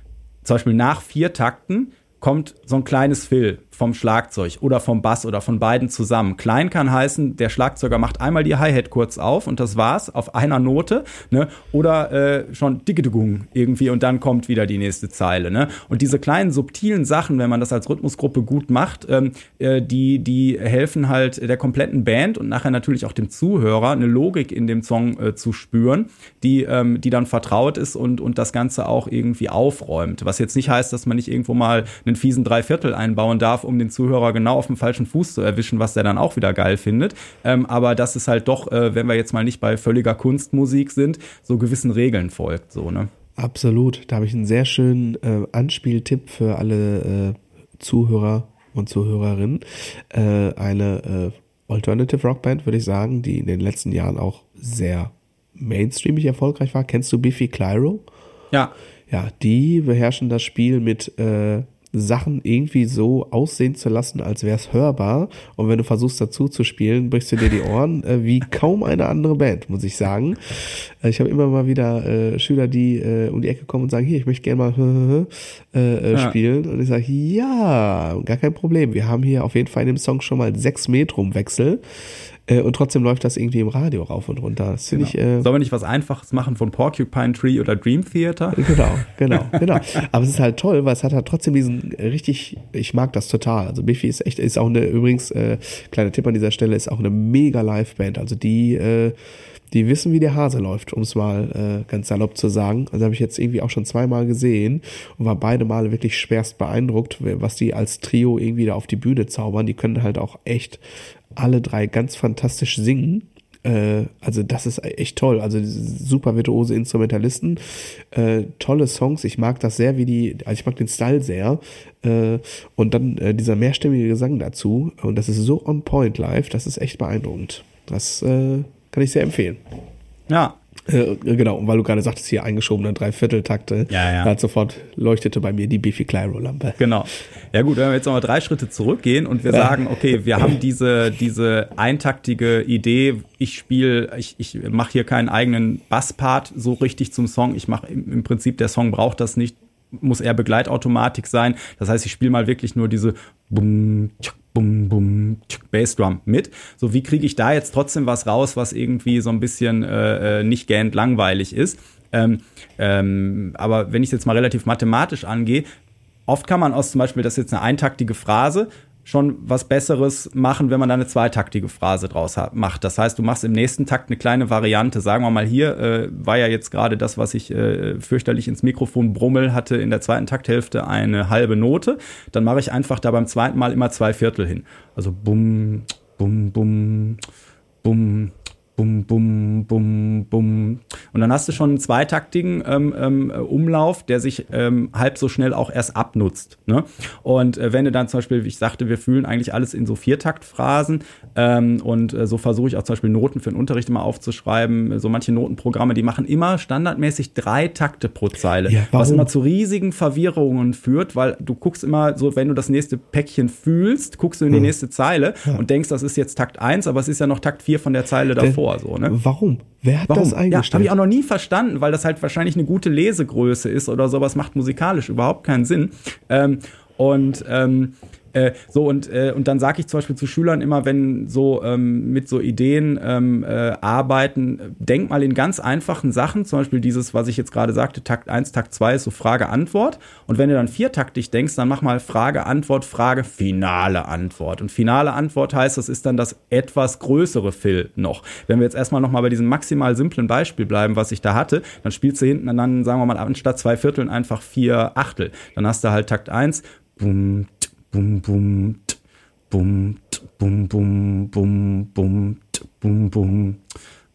Speaker 2: zum Beispiel nach vier Takten kommt so ein kleines Fill vom Schlagzeug oder vom Bass oder von beiden zusammen. Klein kann heißen, der Schlagzeuger macht einmal die Hi-Hat kurz auf und das war's auf einer Note, ne? Oder äh, schon Diggedugung irgendwie und dann kommt wieder die nächste Zeile, ne? Und diese kleinen subtilen Sachen, wenn man das als Rhythmusgruppe gut macht, ähm, äh, die die helfen halt der kompletten Band und nachher natürlich auch dem Zuhörer eine Logik in dem Song äh, zu spüren, die ähm, die dann vertraut ist und und das Ganze auch irgendwie aufräumt. Was jetzt nicht heißt, dass man nicht irgendwo mal einen fiesen Dreiviertel einbauen darf um den Zuhörer genau auf dem falschen Fuß zu erwischen, was der dann auch wieder geil findet. Ähm, aber das ist halt doch, äh, wenn wir jetzt mal nicht bei völliger Kunstmusik sind, so gewissen Regeln folgt, so, ne?
Speaker 1: Absolut. Da habe ich einen sehr schönen äh, Anspieltipp für alle äh, Zuhörer und Zuhörerinnen. Äh, eine äh, Alternative Rockband, würde ich sagen, die in den letzten Jahren auch sehr mainstreamig erfolgreich war. Kennst du Biffy Clyro?
Speaker 2: Ja.
Speaker 1: Ja, die beherrschen das Spiel mit äh, Sachen irgendwie so aussehen zu lassen, als wäre es hörbar. Und wenn du versuchst dazu zu spielen, brichst du dir die Ohren äh, wie kaum eine andere Band, muss ich sagen. Äh, ich habe immer mal wieder äh, Schüler, die äh, um die Ecke kommen und sagen, hier, ich möchte gerne mal *laughs* äh, äh, ja. spielen. Und ich sage, ja, gar kein Problem. Wir haben hier auf jeden Fall in dem Song schon mal sechs Metrum-Wechsel. Äh, und trotzdem läuft das irgendwie im Radio rauf und runter. Das finde genau. ich.
Speaker 2: Äh, Sollen wir nicht was Einfaches machen von Porcupine Tree oder Dream Theater? *laughs*
Speaker 1: Genau, genau, *laughs* genau. Aber es ist halt toll, weil es hat halt trotzdem diesen richtig, ich mag das total. Also Biffy ist echt, ist auch eine, übrigens, äh, kleiner Tipp an dieser Stelle, ist auch eine mega Live-Band. Also die, äh, die wissen, wie der Hase läuft, um es mal äh, ganz salopp zu sagen. Also habe ich jetzt irgendwie auch schon zweimal gesehen und war beide Male wirklich schwerst beeindruckt, was die als Trio irgendwie da auf die Bühne zaubern. Die können halt auch echt alle drei ganz fantastisch singen. Äh, also das ist echt toll. Also super virtuose Instrumentalisten, äh, tolle Songs. Ich mag das sehr, wie die, also ich mag den Style sehr. Äh, und dann äh, dieser mehrstimmige Gesang dazu. Und das ist so on point live, das ist echt beeindruckend. Das äh, kann ich sehr empfehlen.
Speaker 2: Ja,
Speaker 1: äh, genau, und weil du gerade sagtest, hier eingeschobene Dreivierteltakte,
Speaker 2: ja, ja.
Speaker 1: hat sofort leuchtete bei mir die Biffy Clyro-Lampe.
Speaker 2: Genau. Ja gut, wenn wir jetzt nochmal drei Schritte zurückgehen und wir ja. sagen, okay, wir haben diese, diese eintaktige Idee, ich spiele, ich, ich mache hier keinen eigenen Basspart so richtig zum Song, ich mache im, im Prinzip, der Song braucht das nicht, muss eher Begleitautomatik sein. Das heißt, ich spiele mal wirklich nur diese Bum, tschuk, bum, bum, Bassdrum mit. So, wie kriege ich da jetzt trotzdem was raus, was irgendwie so ein bisschen äh, äh nicht gähnt langweilig ist? Ähm, ähm, aber wenn ich es jetzt mal relativ mathematisch angehe, oft kann man aus zum Beispiel, das ist jetzt eine eintaktige Phrase, schon was Besseres machen, wenn man da eine zweitaktige Phrase draus hat, macht. Das heißt, du machst im nächsten Takt eine kleine Variante. Sagen wir mal hier, äh, war ja jetzt gerade das, was ich äh, fürchterlich ins Mikrofon brummel hatte, in der zweiten Takthälfte eine halbe Note. Dann mache ich einfach da beim zweiten Mal immer zwei Viertel hin. Also bum, bum, bum, bum, bum, bum, bum, bum. Und dann hast du schon einen zweitaktigen ähm, ähm, Umlauf, der sich ähm, halb so schnell auch erst abnutzt. Ne? Und äh, wenn du dann zum Beispiel, wie ich sagte, wir fühlen eigentlich alles in so Viertaktphrasen ähm, und äh, so versuche ich auch zum Beispiel Noten für den Unterricht immer aufzuschreiben. So manche Notenprogramme, die machen immer standardmäßig drei Takte pro Zeile, ja, was immer zu riesigen Verwirrungen führt, weil du guckst immer so, wenn du das nächste Päckchen fühlst, guckst du in die nächste Zeile ja. und denkst, das ist jetzt Takt 1, aber es ist ja noch Takt 4 von der Zeile davor vor. So, ne?
Speaker 1: Warum? Wer hat
Speaker 2: Warum?
Speaker 1: das eingestellt?
Speaker 2: Ja, habe ich auch noch nie verstanden, weil das halt wahrscheinlich eine gute Lesegröße ist oder sowas macht musikalisch überhaupt keinen Sinn. Ähm, und ähm, Äh, so und, äh, und dann sage ich zum Beispiel zu Schülern immer, wenn so ähm, mit so Ideen ähm, äh, arbeiten, denk mal in ganz einfachen Sachen, zum Beispiel dieses, was ich jetzt gerade sagte, Takt 1, Takt 2 ist so Frage-Antwort. Und wenn du dann viertaktig denkst, dann mach mal Frage-Antwort, Frage, finale Antwort. Und finale Antwort heißt, das ist dann das etwas größere Fill noch. Wenn wir jetzt erstmal nochmal bei diesem maximal simplen Beispiel bleiben, was ich da hatte, dann spielst du hinten dann, sagen wir mal, anstatt zwei Vierteln einfach vier Achtel. Dann hast du halt Takt 1, bum, bum, bum, bum, bum, bum, bum, bum, bum, bum,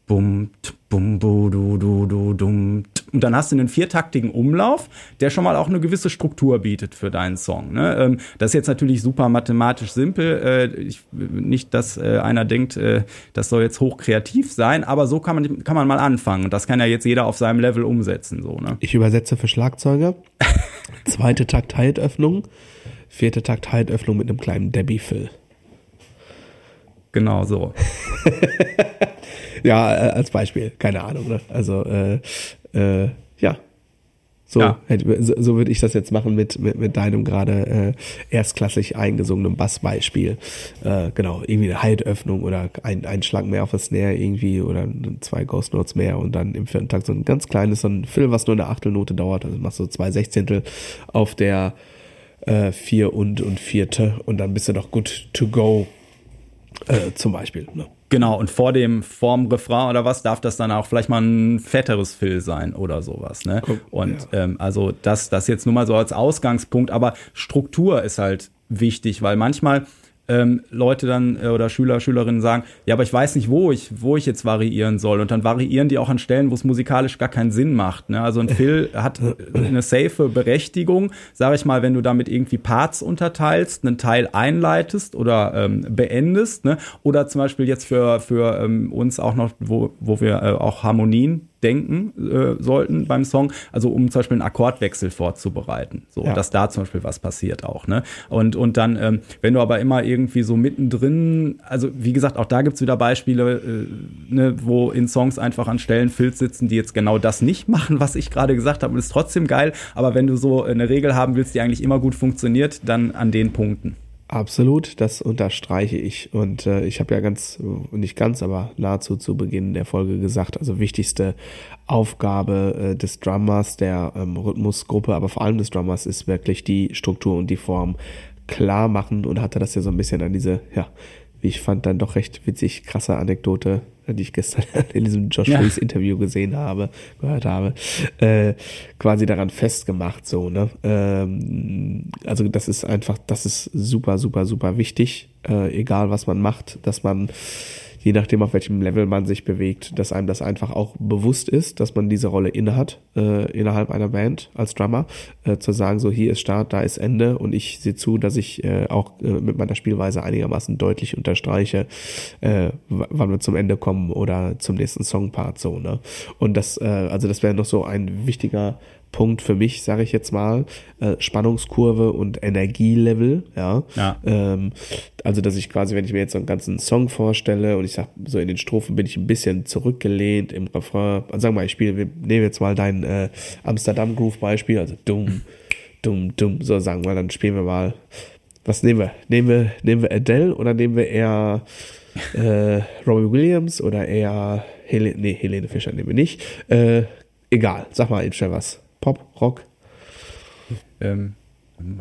Speaker 2: bum, bum, bu, du, du, du, dum. Und dann hast du einen viertaktigen Umlauf, der schon mal auch eine gewisse Struktur bietet für deinen Song. Ne? Ähm, das ist jetzt natürlich super mathematisch simpel. Äh, ich, nicht, dass äh, einer denkt, äh, das soll jetzt hochkreativ sein, aber so kann man, kann man mal anfangen. Und das kann ja jetzt jeder auf seinem Level umsetzen. So, ne?
Speaker 1: Ich übersetze für Schlagzeuger. *laughs* Zweite Takt Haltöffnung. Vierte Takt Haltöffnung mit einem kleinen Debbie-Fill.
Speaker 2: Genau so. *laughs*
Speaker 1: ja, äh, als Beispiel, keine Ahnung. Ne? Also äh, äh, ja. So, ja. so, so würde ich das jetzt machen mit, mit, mit deinem gerade äh, erstklassig eingesungenen Bassbeispiel. Äh, genau, irgendwie eine Haltöffnung oder ein, ein Schlag mehr auf das Snare irgendwie oder zwei Ghost Notes mehr und dann im vierten Takt so ein ganz kleines, so ein Fill, was nur eine Achtelnote dauert. Also machst du zwei Sechzehntel auf der äh, vier und und vierte und dann bist du doch good to go äh, zum Beispiel. Ne?
Speaker 2: Genau, und vor dem, vorm Refrain oder was, darf das dann auch vielleicht mal ein fetteres Fill sein oder sowas. Ne? Und ja. ähm, also das, das jetzt nur mal so als Ausgangspunkt, aber Struktur ist halt wichtig, weil manchmal ähm, Leute dann äh, oder Schüler, Schülerinnen sagen, ja, aber ich weiß nicht, wo ich, wo ich jetzt variieren soll. Und dann variieren die auch an Stellen, wo es musikalisch gar keinen Sinn macht. Ne? Also ein *laughs* Phil hat eine safe Berechtigung, sage ich mal, wenn du damit irgendwie Parts unterteilst, einen Teil einleitest oder ähm, beendest, ne? oder zum Beispiel jetzt für, für ähm, uns auch noch, wo, wo wir äh, auch Harmonien denken äh, sollten beim Song, also um zum Beispiel einen Akkordwechsel vorzubereiten, so ja. dass da zum Beispiel was passiert auch, ne? Und und dann, ähm, wenn du aber immer irgendwie so mittendrin, also wie gesagt, auch da gibt's wieder Beispiele, äh, ne, wo in Songs einfach an Stellen Filz sitzen, die jetzt genau das nicht *laughs* machen, was ich gerade gesagt habe, und ist trotzdem geil. Aber wenn du so eine Regel haben willst, die eigentlich immer gut funktioniert, dann an den Punkten.
Speaker 1: Absolut, das unterstreiche ich. Und äh, ich habe ja ganz, nicht ganz, aber nahezu zu Beginn der Folge gesagt, also wichtigste Aufgabe äh, des Drummers, der ähm, Rhythmusgruppe, aber vor allem des Drummers ist wirklich die Struktur und die Form klar machen und hatte das ja so ein bisschen an diese, ja, wie ich fand, dann doch recht witzig, krasse Anekdote, die ich gestern *laughs* in diesem Josh ja. Interview gesehen habe, gehört habe, äh, quasi daran festgemacht, so, ne? Ähm, also das ist einfach, das ist super, super, super wichtig, äh, egal was man macht, dass man je nachdem, auf welchem Level man sich bewegt, dass einem das einfach auch bewusst ist, dass man diese Rolle innehat äh, innerhalb einer Band als Drummer, äh, zu sagen, so hier ist Start, da ist Ende und ich sehe zu, dass ich äh, auch äh, mit meiner Spielweise einigermaßen deutlich unterstreiche, äh, wann wir zum Ende kommen oder zum nächsten Songpart so, ne? Und das, äh, also das wäre noch so ein wichtiger Punkt für mich, sage ich jetzt mal, äh, Spannungskurve und Energielevel, ja. ja. Ähm, also, dass ich quasi, wenn ich mir jetzt so einen ganzen Song vorstelle und ich sag, so in den Strophen bin ich ein bisschen zurückgelehnt im Refrain, also sagen wir mal, ich spiele, wir nehmen jetzt mal dein äh, Amsterdam Groove Beispiel, also dumm, dumm, dumm, so sagen wir, dann spielen wir mal, was nehmen wir? Nehmen wir, nehmen wir Adele oder nehmen wir eher äh, Robbie Williams oder eher Helene, nee, Helene Fischer nehmen wir nicht, äh, egal, sag mal eben schnell was. Pop, Rock?
Speaker 2: Ähm,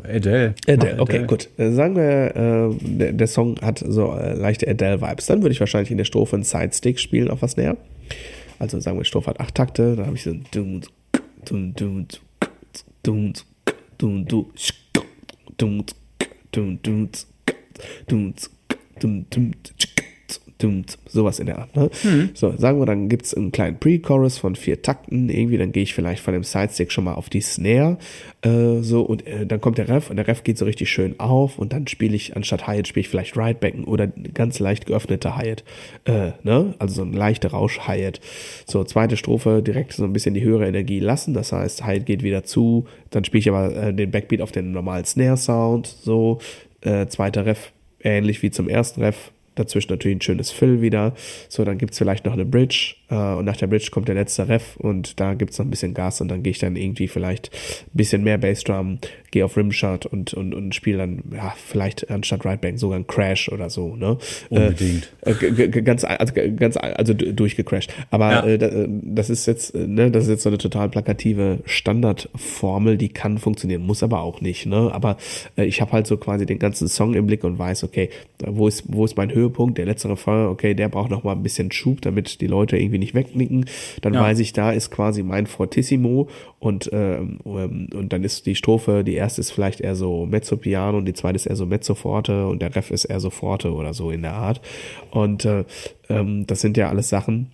Speaker 2: Adele.
Speaker 1: Adele, okay, Adele. gut. Äh, sagen wir, äh, der, der, Song hat so äh, leichte Adele-Vibes. Dann würde ich wahrscheinlich in der Strophe einen Side-Stick spielen auf was näher. Also sagen wir, die Strophe hat acht Takte, dann habe ich so ein dun, dun, dun, dun, dun, dun, dun, dun, dun, dun, dun, dun, sowas in der Art. Ne? Mhm. So, sagen wir, dann gibt's einen kleinen Pre-Chorus von vier Takten, irgendwie, dann gehe ich vielleicht von dem Sidestick schon mal auf die Snare, äh, so, und äh, dann kommt der Ref und der Ref geht so richtig schön auf und dann spiele ich, anstatt Hi-Hat, spiele ich vielleicht Ridebacken oder ganz leicht geöffnete Hi-Hat, äh, ne? also so ein leichter Rausch-Hi-Hat. So, zweite Strophe, direkt so ein bisschen die höhere Energie lassen, das heißt, Hi-Hat geht wieder zu, dann spiele ich aber äh, den Backbeat auf den normalen Snare-Sound, so, äh, zweiter Ref, ähnlich wie zum ersten Ref, dazwischen natürlich ein schönes Fill wieder. So, dann gibt's vielleicht noch eine Bridge äh, und nach der Bridge kommt der letzte Ref und da gibt's noch ein bisschen Gas und dann gehe ich dann irgendwie vielleicht ein bisschen mehr Bassdrum, gehe auf Rimshot und, und, und spiele dann, ja, vielleicht anstatt Right Bang sogar ein Crash oder so, ne?
Speaker 2: Unbedingt.
Speaker 1: Äh, ganz, also, ganz, also durchgecrashed. Aber ja. äh, das ist jetzt, ne, das ist jetzt so eine total plakative Standardformel, die kann funktionieren, muss aber auch nicht, ne? Aber äh, ich habe halt so quasi den ganzen Song im Blick und weiß, okay, wo ist, wo ist mein Höhepunkt? Der letzte Refrain, okay, der braucht noch mal ein bisschen Schub, damit die Leute irgendwie nicht wegnicken. Dann ja. weiß ich, da ist quasi mein Fortissimo und, ähm, und dann ist die Strophe, die erste ist vielleicht eher so Mezzo Piano und die zweite ist eher so Mezzo Forte und der Ref ist eher so Forte oder so in der Art. Und äh, ähm, das sind ja alles Sachen,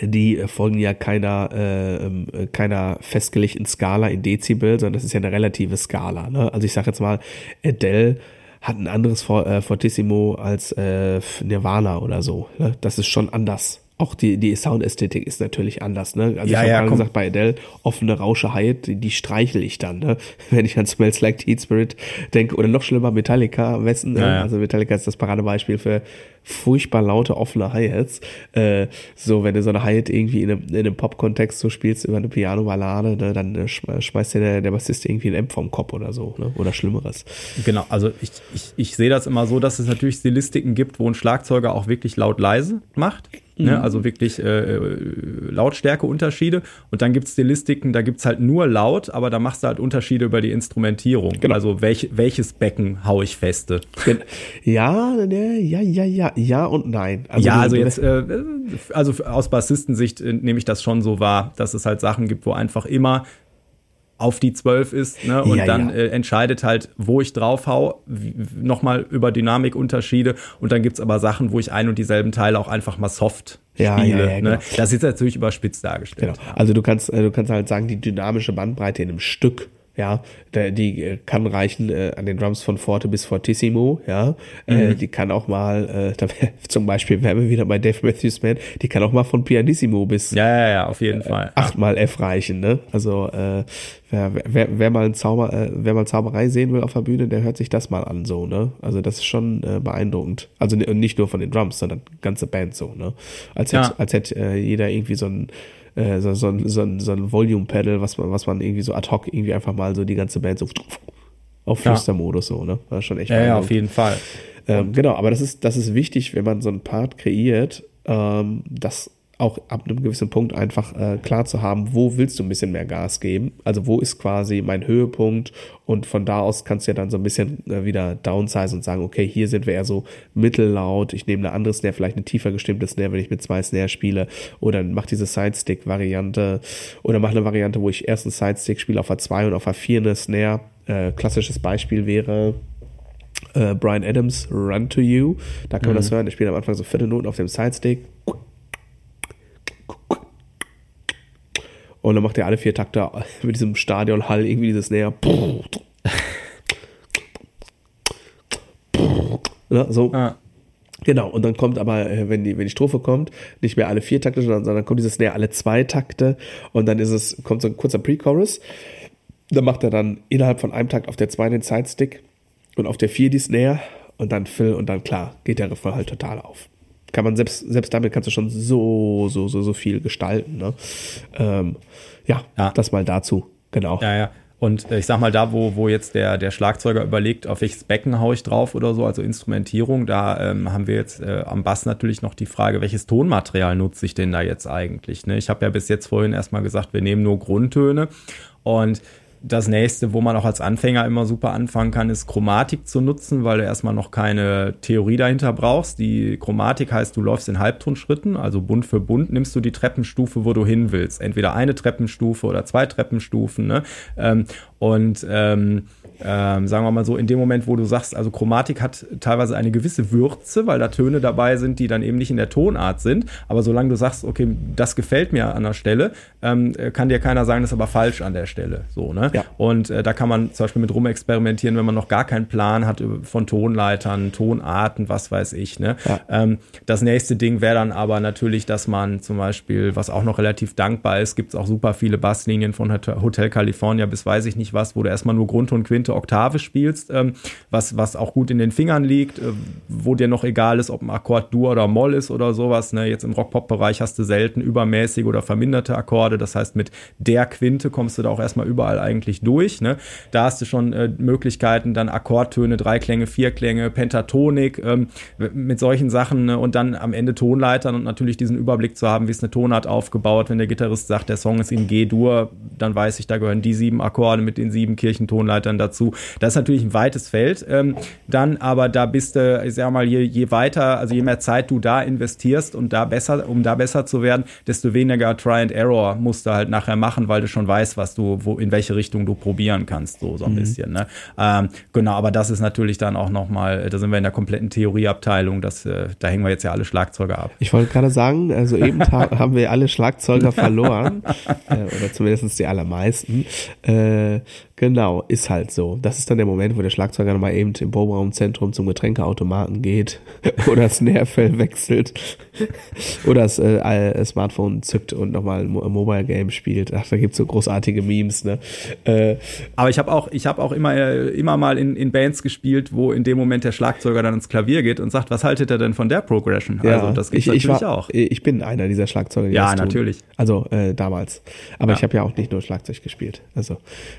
Speaker 1: die folgen ja keiner, äh, ähm, keiner festgelegten Skala in Dezibel, sondern das ist ja eine relative Skala. Ne? Also ich sage jetzt mal, Adele hat ein anderes äh, Fortissimo als äh, Nirvana oder so. Ne? Das ist schon anders auch die, die Soundästhetik ist natürlich anders, ne? Also
Speaker 2: ja,
Speaker 1: ich
Speaker 2: habe
Speaker 1: ja, gesagt, bei Adele, offene Rausche Hyatt, die, die streichel ich dann, ne? *laughs* Wenn ich an Smells Like Teen Spirit denke, oder noch schlimmer, Metallica, Wessen, ne? ja, ja. also Metallica ist das Paradebeispiel für furchtbar laute, offene Hi-Hats. Äh, so, wenn du so eine Hi-Hat irgendwie in einem, in einem Pop-Kontext so spielst über eine Piano-Ballade, ne, dann äh, schmeißt dir der, der Bassist irgendwie ein Amp vom Kopf oder so, ne? oder Schlimmeres.
Speaker 2: Genau, also ich, ich, ich sehe das immer so, dass es natürlich Stilistiken gibt, wo ein Schlagzeuger auch wirklich laut leise macht. Ne? Mhm. Also wirklich äh, Lautstärkeunterschiede. Und dann gibt es Stilistiken, da gibt es halt nur laut, aber da machst du halt Unterschiede über die Instrumentierung. Genau. Also welch, welches Becken hau ich feste.
Speaker 1: Ja, ja, ja, ja ja, und nein.
Speaker 2: Also ja, also jetzt, äh, also aus Bassistensicht äh, nehme ich das schon so wahr, dass es halt Sachen gibt, wo einfach immer auf die 12 ist ne? und ja, dann ja. Äh, entscheidet halt, wo ich drauf hau, nochmal über Dynamikunterschiede und dann gibt es aber Sachen, wo ich ein und dieselben Teile auch einfach mal soft ja, spiele. Ja, ja, ne? genau. Das ist natürlich überspitzt dargestellt.
Speaker 1: Genau. Also du kannst, äh, du kannst halt sagen, die dynamische Bandbreite in einem Stück ja, die äh, kann reichen äh, an den Drums von Forte bis Fortissimo, ja. Äh, mhm. Äh, die kann auch mal, äh, *laughs* da zum Beispiel wären wir wieder bei Dave Matthews Band, die kann auch mal von Pianissimo bis
Speaker 2: ja, ja, ja auf jeden äh, Fall.
Speaker 1: achtmal F reichen, ne? Also äh, wer, wer, wer mal ein Zauber, äh, wer mal Zauberei sehen will auf der Bühne, der hört sich das mal an, so, ne? Also das ist schon äh, beeindruckend. Also nicht nur von den Drums, sondern ganze Band so, ne? Als hätte, als hätte äh, jeder irgendwie so ein äh, so, so, so, so ein Volume-Pedal, was man, was man irgendwie so ad hoc irgendwie einfach mal so die ganze Band so auf Flüstermodus so, ne?
Speaker 2: War schon echt Ja, ja, auf jeden Fall.
Speaker 1: Ähm, genau, aber das ist, das ist wichtig, wenn man so einen Part kreiert, ähm, dass auch ab einem gewissen Punkt einfach äh, klar zu haben, wo willst du ein bisschen mehr Gas geben? Also wo ist quasi mein Höhepunkt? Und von da aus kannst du ja dann so ein bisschen äh, wieder downsize und sagen, okay, hier sind wir eher so mittellaut. Ich nehme eine andere Snare, vielleicht eine tiefer gestimmte Snare, wenn ich mit zwei Snare spiele. Oder mach diese Sidestick-Variante. Oder mach eine Variante, wo ich erst einen Sidestick spiele auf A2 und auf A4 eine Snare. Äh, klassisches Beispiel wäre äh, Brian Adams, Run to You. Da kann man mhm. das hören. Der spielt am Anfang so Viertelnoten auf dem Sidestick Und dann macht er alle vier Takte *laughs* mit diesem Stadionhall irgendwie dieses Näher. Ne, so. Ah. Genau, und dann kommt aber, äh, wenn die, wenn die Strophe kommt, nicht mehr alle vier Takte, sondern, sondern kommt dieses Snare alle zwei Takte und dann ist es, kommt so ein kurzer Pre-Chorus. Dann macht er dann innerhalb von einem Takt auf der zwei den Sidestick und auf der vier die Snare und dann Fill und dann klar, geht der Refrain halt total auf kann man selbst, selbst damit kannst du schon so, so, so, so viel gestalten. Ne? Ähm, ja, ja, das mal dazu. Genau.
Speaker 2: Ja, ja. Und äh, ich sag mal, da, wo, wo jetzt der, der Schlagzeuger überlegt, auf welches Becken haue ich drauf oder so, also Instrumentierung, da ähm, haben wir jetzt äh, am Bass natürlich noch die Frage, welches Tonmaterial nutze ich denn da jetzt eigentlich? Ne? Ich habe ja bis jetzt vorhin erstmal gesagt, wir nehmen nur Grundtöne. Und das nächste, wo man auch als Anfänger immer super anfangen kann, ist Chromatik zu nutzen, weil du erstmal noch keine Theorie dahinter brauchst. Die Chromatik heißt, du läufst in Halbtonschritten, also Bund für Bund nimmst du die Treppenstufe, wo du hin willst. Entweder eine Treppenstufe oder zwei Treppenstufen. Ne? Ähm, und ähm, ähm, sagen wir mal so, in dem Moment, wo du sagst, also Chromatik hat teilweise eine gewisse Würze, weil da Töne dabei sind, die dann eben nicht in der Tonart sind. Aber solange du sagst, okay, das gefällt mir an der Stelle, ähm, kann dir keiner sagen, das ist aber falsch an der Stelle. So, ne? Ja. Und äh, da kann man zum Beispiel mit rumexperimentieren, wenn man noch gar keinen Plan hat von Tonleitern, Tonarten, was weiß ich. Ne? Ja. Ähm, das nächste Ding wäre dann aber natürlich, dass man zum Beispiel, was auch noch relativ dankbar ist, gibt es auch super viele Basslinien von Hotel California bis weiß ich nicht was, wo du erstmal nur Grund und Zehnte Oktave spielst, ähm, was, was auch gut in den Fingern liegt, äh, wo dir noch egal ist, ob ein Akkord Dur oder Moll ist oder sowas. Ne? Jetzt im Rock-Pop-Bereich hast du selten übermäßige oder verminderte Akkorde. Das heißt, mit der Quinte kommst du da auch erstmal überall eigentlich durch. Ne? Da hast du schon äh, Möglichkeiten, dann Akkordtöne, Dreiklänge, Vierklänge, Pentatonik, ähm, mit solchen Sachen ne? und dann am Ende Tonleitern und natürlich diesen Überblick zu haben, wie ist eine Tonart aufgebaut. Wenn der Gitarrist sagt, der Song ist in G-Dur, dann weiß ich, da gehören die sieben Akkorde mit den sieben Kirchentonleitern dazu. Das ist natürlich ein weites Feld. Ähm, dann aber da bist du, ich sag mal, je, je weiter, also je mehr Zeit du da investierst und da besser, um da besser zu werden, desto weniger Try and Error musst du halt nachher machen, weil du schon weißt, was du, wo, in welche Richtung du probieren kannst, so, so ein mhm. bisschen. Ne? Ähm, genau, aber das ist natürlich dann auch nochmal, da sind wir in der kompletten Theorieabteilung, das, äh, da hängen wir jetzt ja alle Schlagzeuger ab.
Speaker 1: Ich wollte gerade sagen, also eben *laughs* haben wir alle Schlagzeuger verloren, äh, oder zumindest die allermeisten. Äh, Genau, ist halt so. Das ist dann der Moment, wo der Schlagzeuger nochmal eben im Proberaumzentrum zum Getränkeautomaten geht *laughs* oder das Nährfell wechselt *laughs* oder das äh, Smartphone zückt und nochmal ein Mobile Game spielt. Ach, da gibt's so großartige Memes, ne?
Speaker 2: Äh, Aber ich habe auch, ich habe auch immer, äh, immer mal in, in Bands gespielt, wo in dem Moment der Schlagzeuger dann ins Klavier geht und sagt, was haltet er denn von der Progression?
Speaker 1: Ja, also das gibt's ich, natürlich ich war, auch. Ich bin einer dieser Schlagzeuger. Die
Speaker 2: ja, natürlich.
Speaker 1: Tun. Also äh, damals. Aber ja. ich habe ja auch nicht nur Schlagzeug gespielt. Also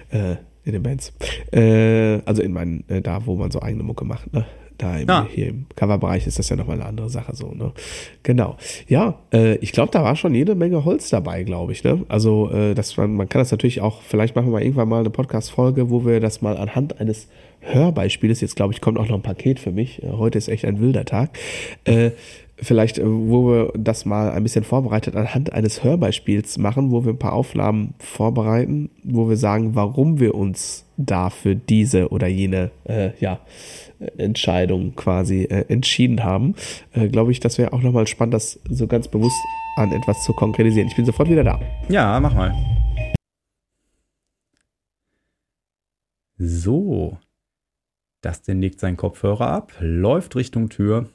Speaker 1: äh, in den Bands. Äh, also in meinen, äh, da, wo man so eigene Mucke macht, ne? Da im, ja. hier im Coverbereich ist das ja nochmal eine andere Sache so, ne? Genau. Ja, äh, ich glaube, da war schon jede Menge Holz dabei, glaube ich, ne? Also, äh, das, man, man kann das natürlich auch, vielleicht machen wir irgendwann mal eine Podcast-Folge, wo wir das mal anhand eines Hörbeispieles, jetzt glaube ich, kommt auch noch ein Paket für mich, äh, heute ist echt ein wilder Tag, äh, vielleicht, äh, wo wir das mal ein bisschen vorbereitet anhand eines Hörbeispiels machen, wo wir ein paar Aufnahmen vorbereiten, wo wir sagen, warum wir uns da für diese oder jene äh, ja, Entscheidung quasi äh, entschieden haben, äh, glaube ich, das wäre auch nochmal spannend, das so ganz bewusst an etwas zu konkretisieren. Ich bin sofort wieder da.
Speaker 2: Ja, mach mal. So. Dustin legt seinen Kopfhörer ab, läuft Richtung Tür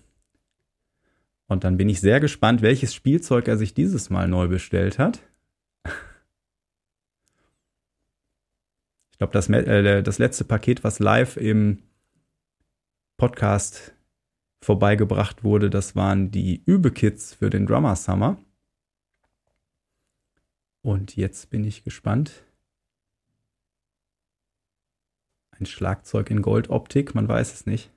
Speaker 2: und dann bin ich sehr gespannt, welches Spielzeug er sich dieses Mal neu bestellt hat. Ich glaube, das, äh, das letzte Paket, was live im Podcast vorbeigebracht wurde, das waren die Übekits für den Drummer Summer. Und jetzt bin ich gespannt. Ein Schlagzeug in Goldoptik, man weiß es nicht.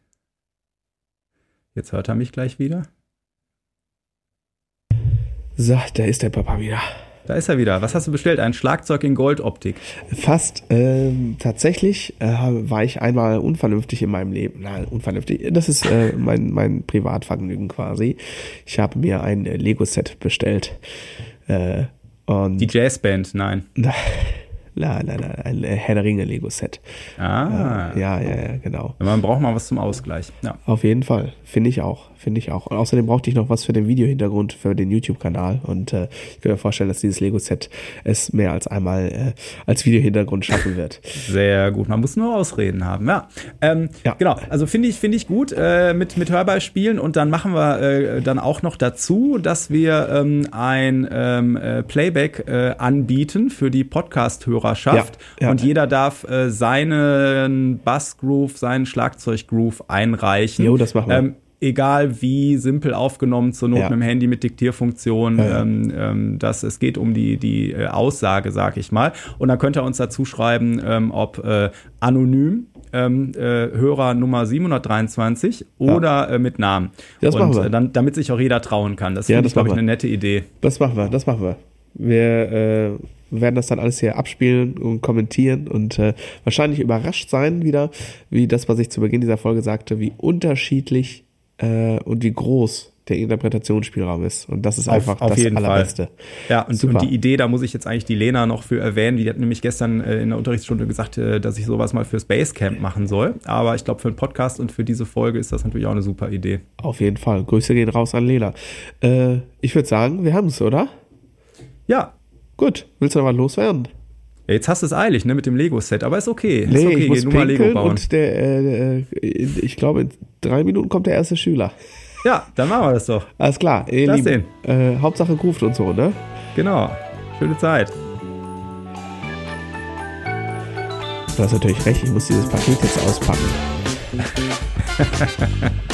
Speaker 2: Jetzt hört er mich gleich wieder.
Speaker 1: So, da ist der Papa wieder.
Speaker 2: Da ist er wieder. Was hast du bestellt? Ein Schlagzeug in Goldoptik.
Speaker 1: Fast. Ähm, tatsächlich äh, war ich einmal unvernünftig in meinem Leben. Nein, unvernünftig. Das ist äh, *laughs* mein, mein Privatvergnügen quasi. Ich habe mir ein Lego-Set bestellt. Äh,
Speaker 2: und Die Jazzband, nein. *laughs*
Speaker 1: Nein, nein, nein, ein Herr der Ringe Lego-Set.
Speaker 2: Ah.
Speaker 1: Ja, ja, ja, genau.
Speaker 2: Man braucht mal was zum Ausgleich. Ja.
Speaker 1: Auf jeden Fall. Finde ich auch. Finde ich auch. Und außerdem brauchte ich noch was für den Videohintergrund für den YouTube-Kanal. Und äh, ich kann mir vorstellen, dass dieses Lego-Set es mehr als einmal äh, als Videohintergrund schaffen wird.
Speaker 2: Sehr gut. Man muss nur Ausreden haben. Ja. Ähm, ja. Genau. Also finde ich, finde ich gut äh, mit, mit Hörbeispielen. Und dann machen wir äh, dann auch noch dazu, dass wir ähm, ein ähm, äh, Playback äh, anbieten für die Podcast-Hörer Hörerschaft. Ja, ja. Und jeder darf äh, seinen Bassgroove, seinen Schlagzeuggroove einreichen.
Speaker 1: Jo, das machen wir. Ähm,
Speaker 2: egal wie simpel aufgenommen, zur Not ja. mit dem Handy mit Diktierfunktion. Ja, ja. Ähm, ähm, das, es geht um die, die äh, Aussage, sag ich mal. Und dann könnt ihr uns dazu schreiben, ähm, ob äh, anonym, ähm, äh, Hörer Nummer 723 oder äh, mit Namen.
Speaker 1: Das Und machen wir. Äh,
Speaker 2: dann, damit sich auch jeder trauen kann. Das ja, finde ich, glaube ich, eine nette Idee.
Speaker 1: Das machen wir, das machen wir. Wir äh, werden das dann alles hier abspielen und kommentieren und äh, wahrscheinlich überrascht sein wieder, wie das, was ich zu Beginn dieser Folge sagte, wie unterschiedlich äh, und wie groß der Interpretationsspielraum ist. Und das ist auf, einfach auf das Allerbeste. Fall.
Speaker 2: Ja, und, und, die Idee, da muss ich jetzt eigentlich die Lena noch für erwähnen. Die hat nämlich gestern äh, in der Unterrichtsstunde gesagt, äh, dass ich sowas mal fürs Basecamp machen soll. Aber ich glaube, für einen Podcast und für diese Folge ist das natürlich auch eine super Idee.
Speaker 1: Auf jeden Fall. Grüße gehen raus an Lena. Äh, ich würde sagen, wir haben es, oder?
Speaker 2: Ja.
Speaker 1: Gut, willst du mal loswerden?
Speaker 2: Ja, jetzt hast du es eilig, ne, mit dem Lego-Set, aber ist okay.
Speaker 1: Nee,
Speaker 2: ist okay,
Speaker 1: ich muss nur mal Lego bauen. Und der, äh, äh, ich glaube, in drei Minuten kommt der erste Schüler.
Speaker 2: Ja, dann machen wir das doch.
Speaker 1: Alles klar.
Speaker 2: Ihr Lass
Speaker 1: Lieben, äh, Hauptsache ruft und so, ne?
Speaker 2: Genau. Schöne Zeit.
Speaker 1: du hast natürlich recht, ich muss dieses Paket jetzt auspacken. *laughs*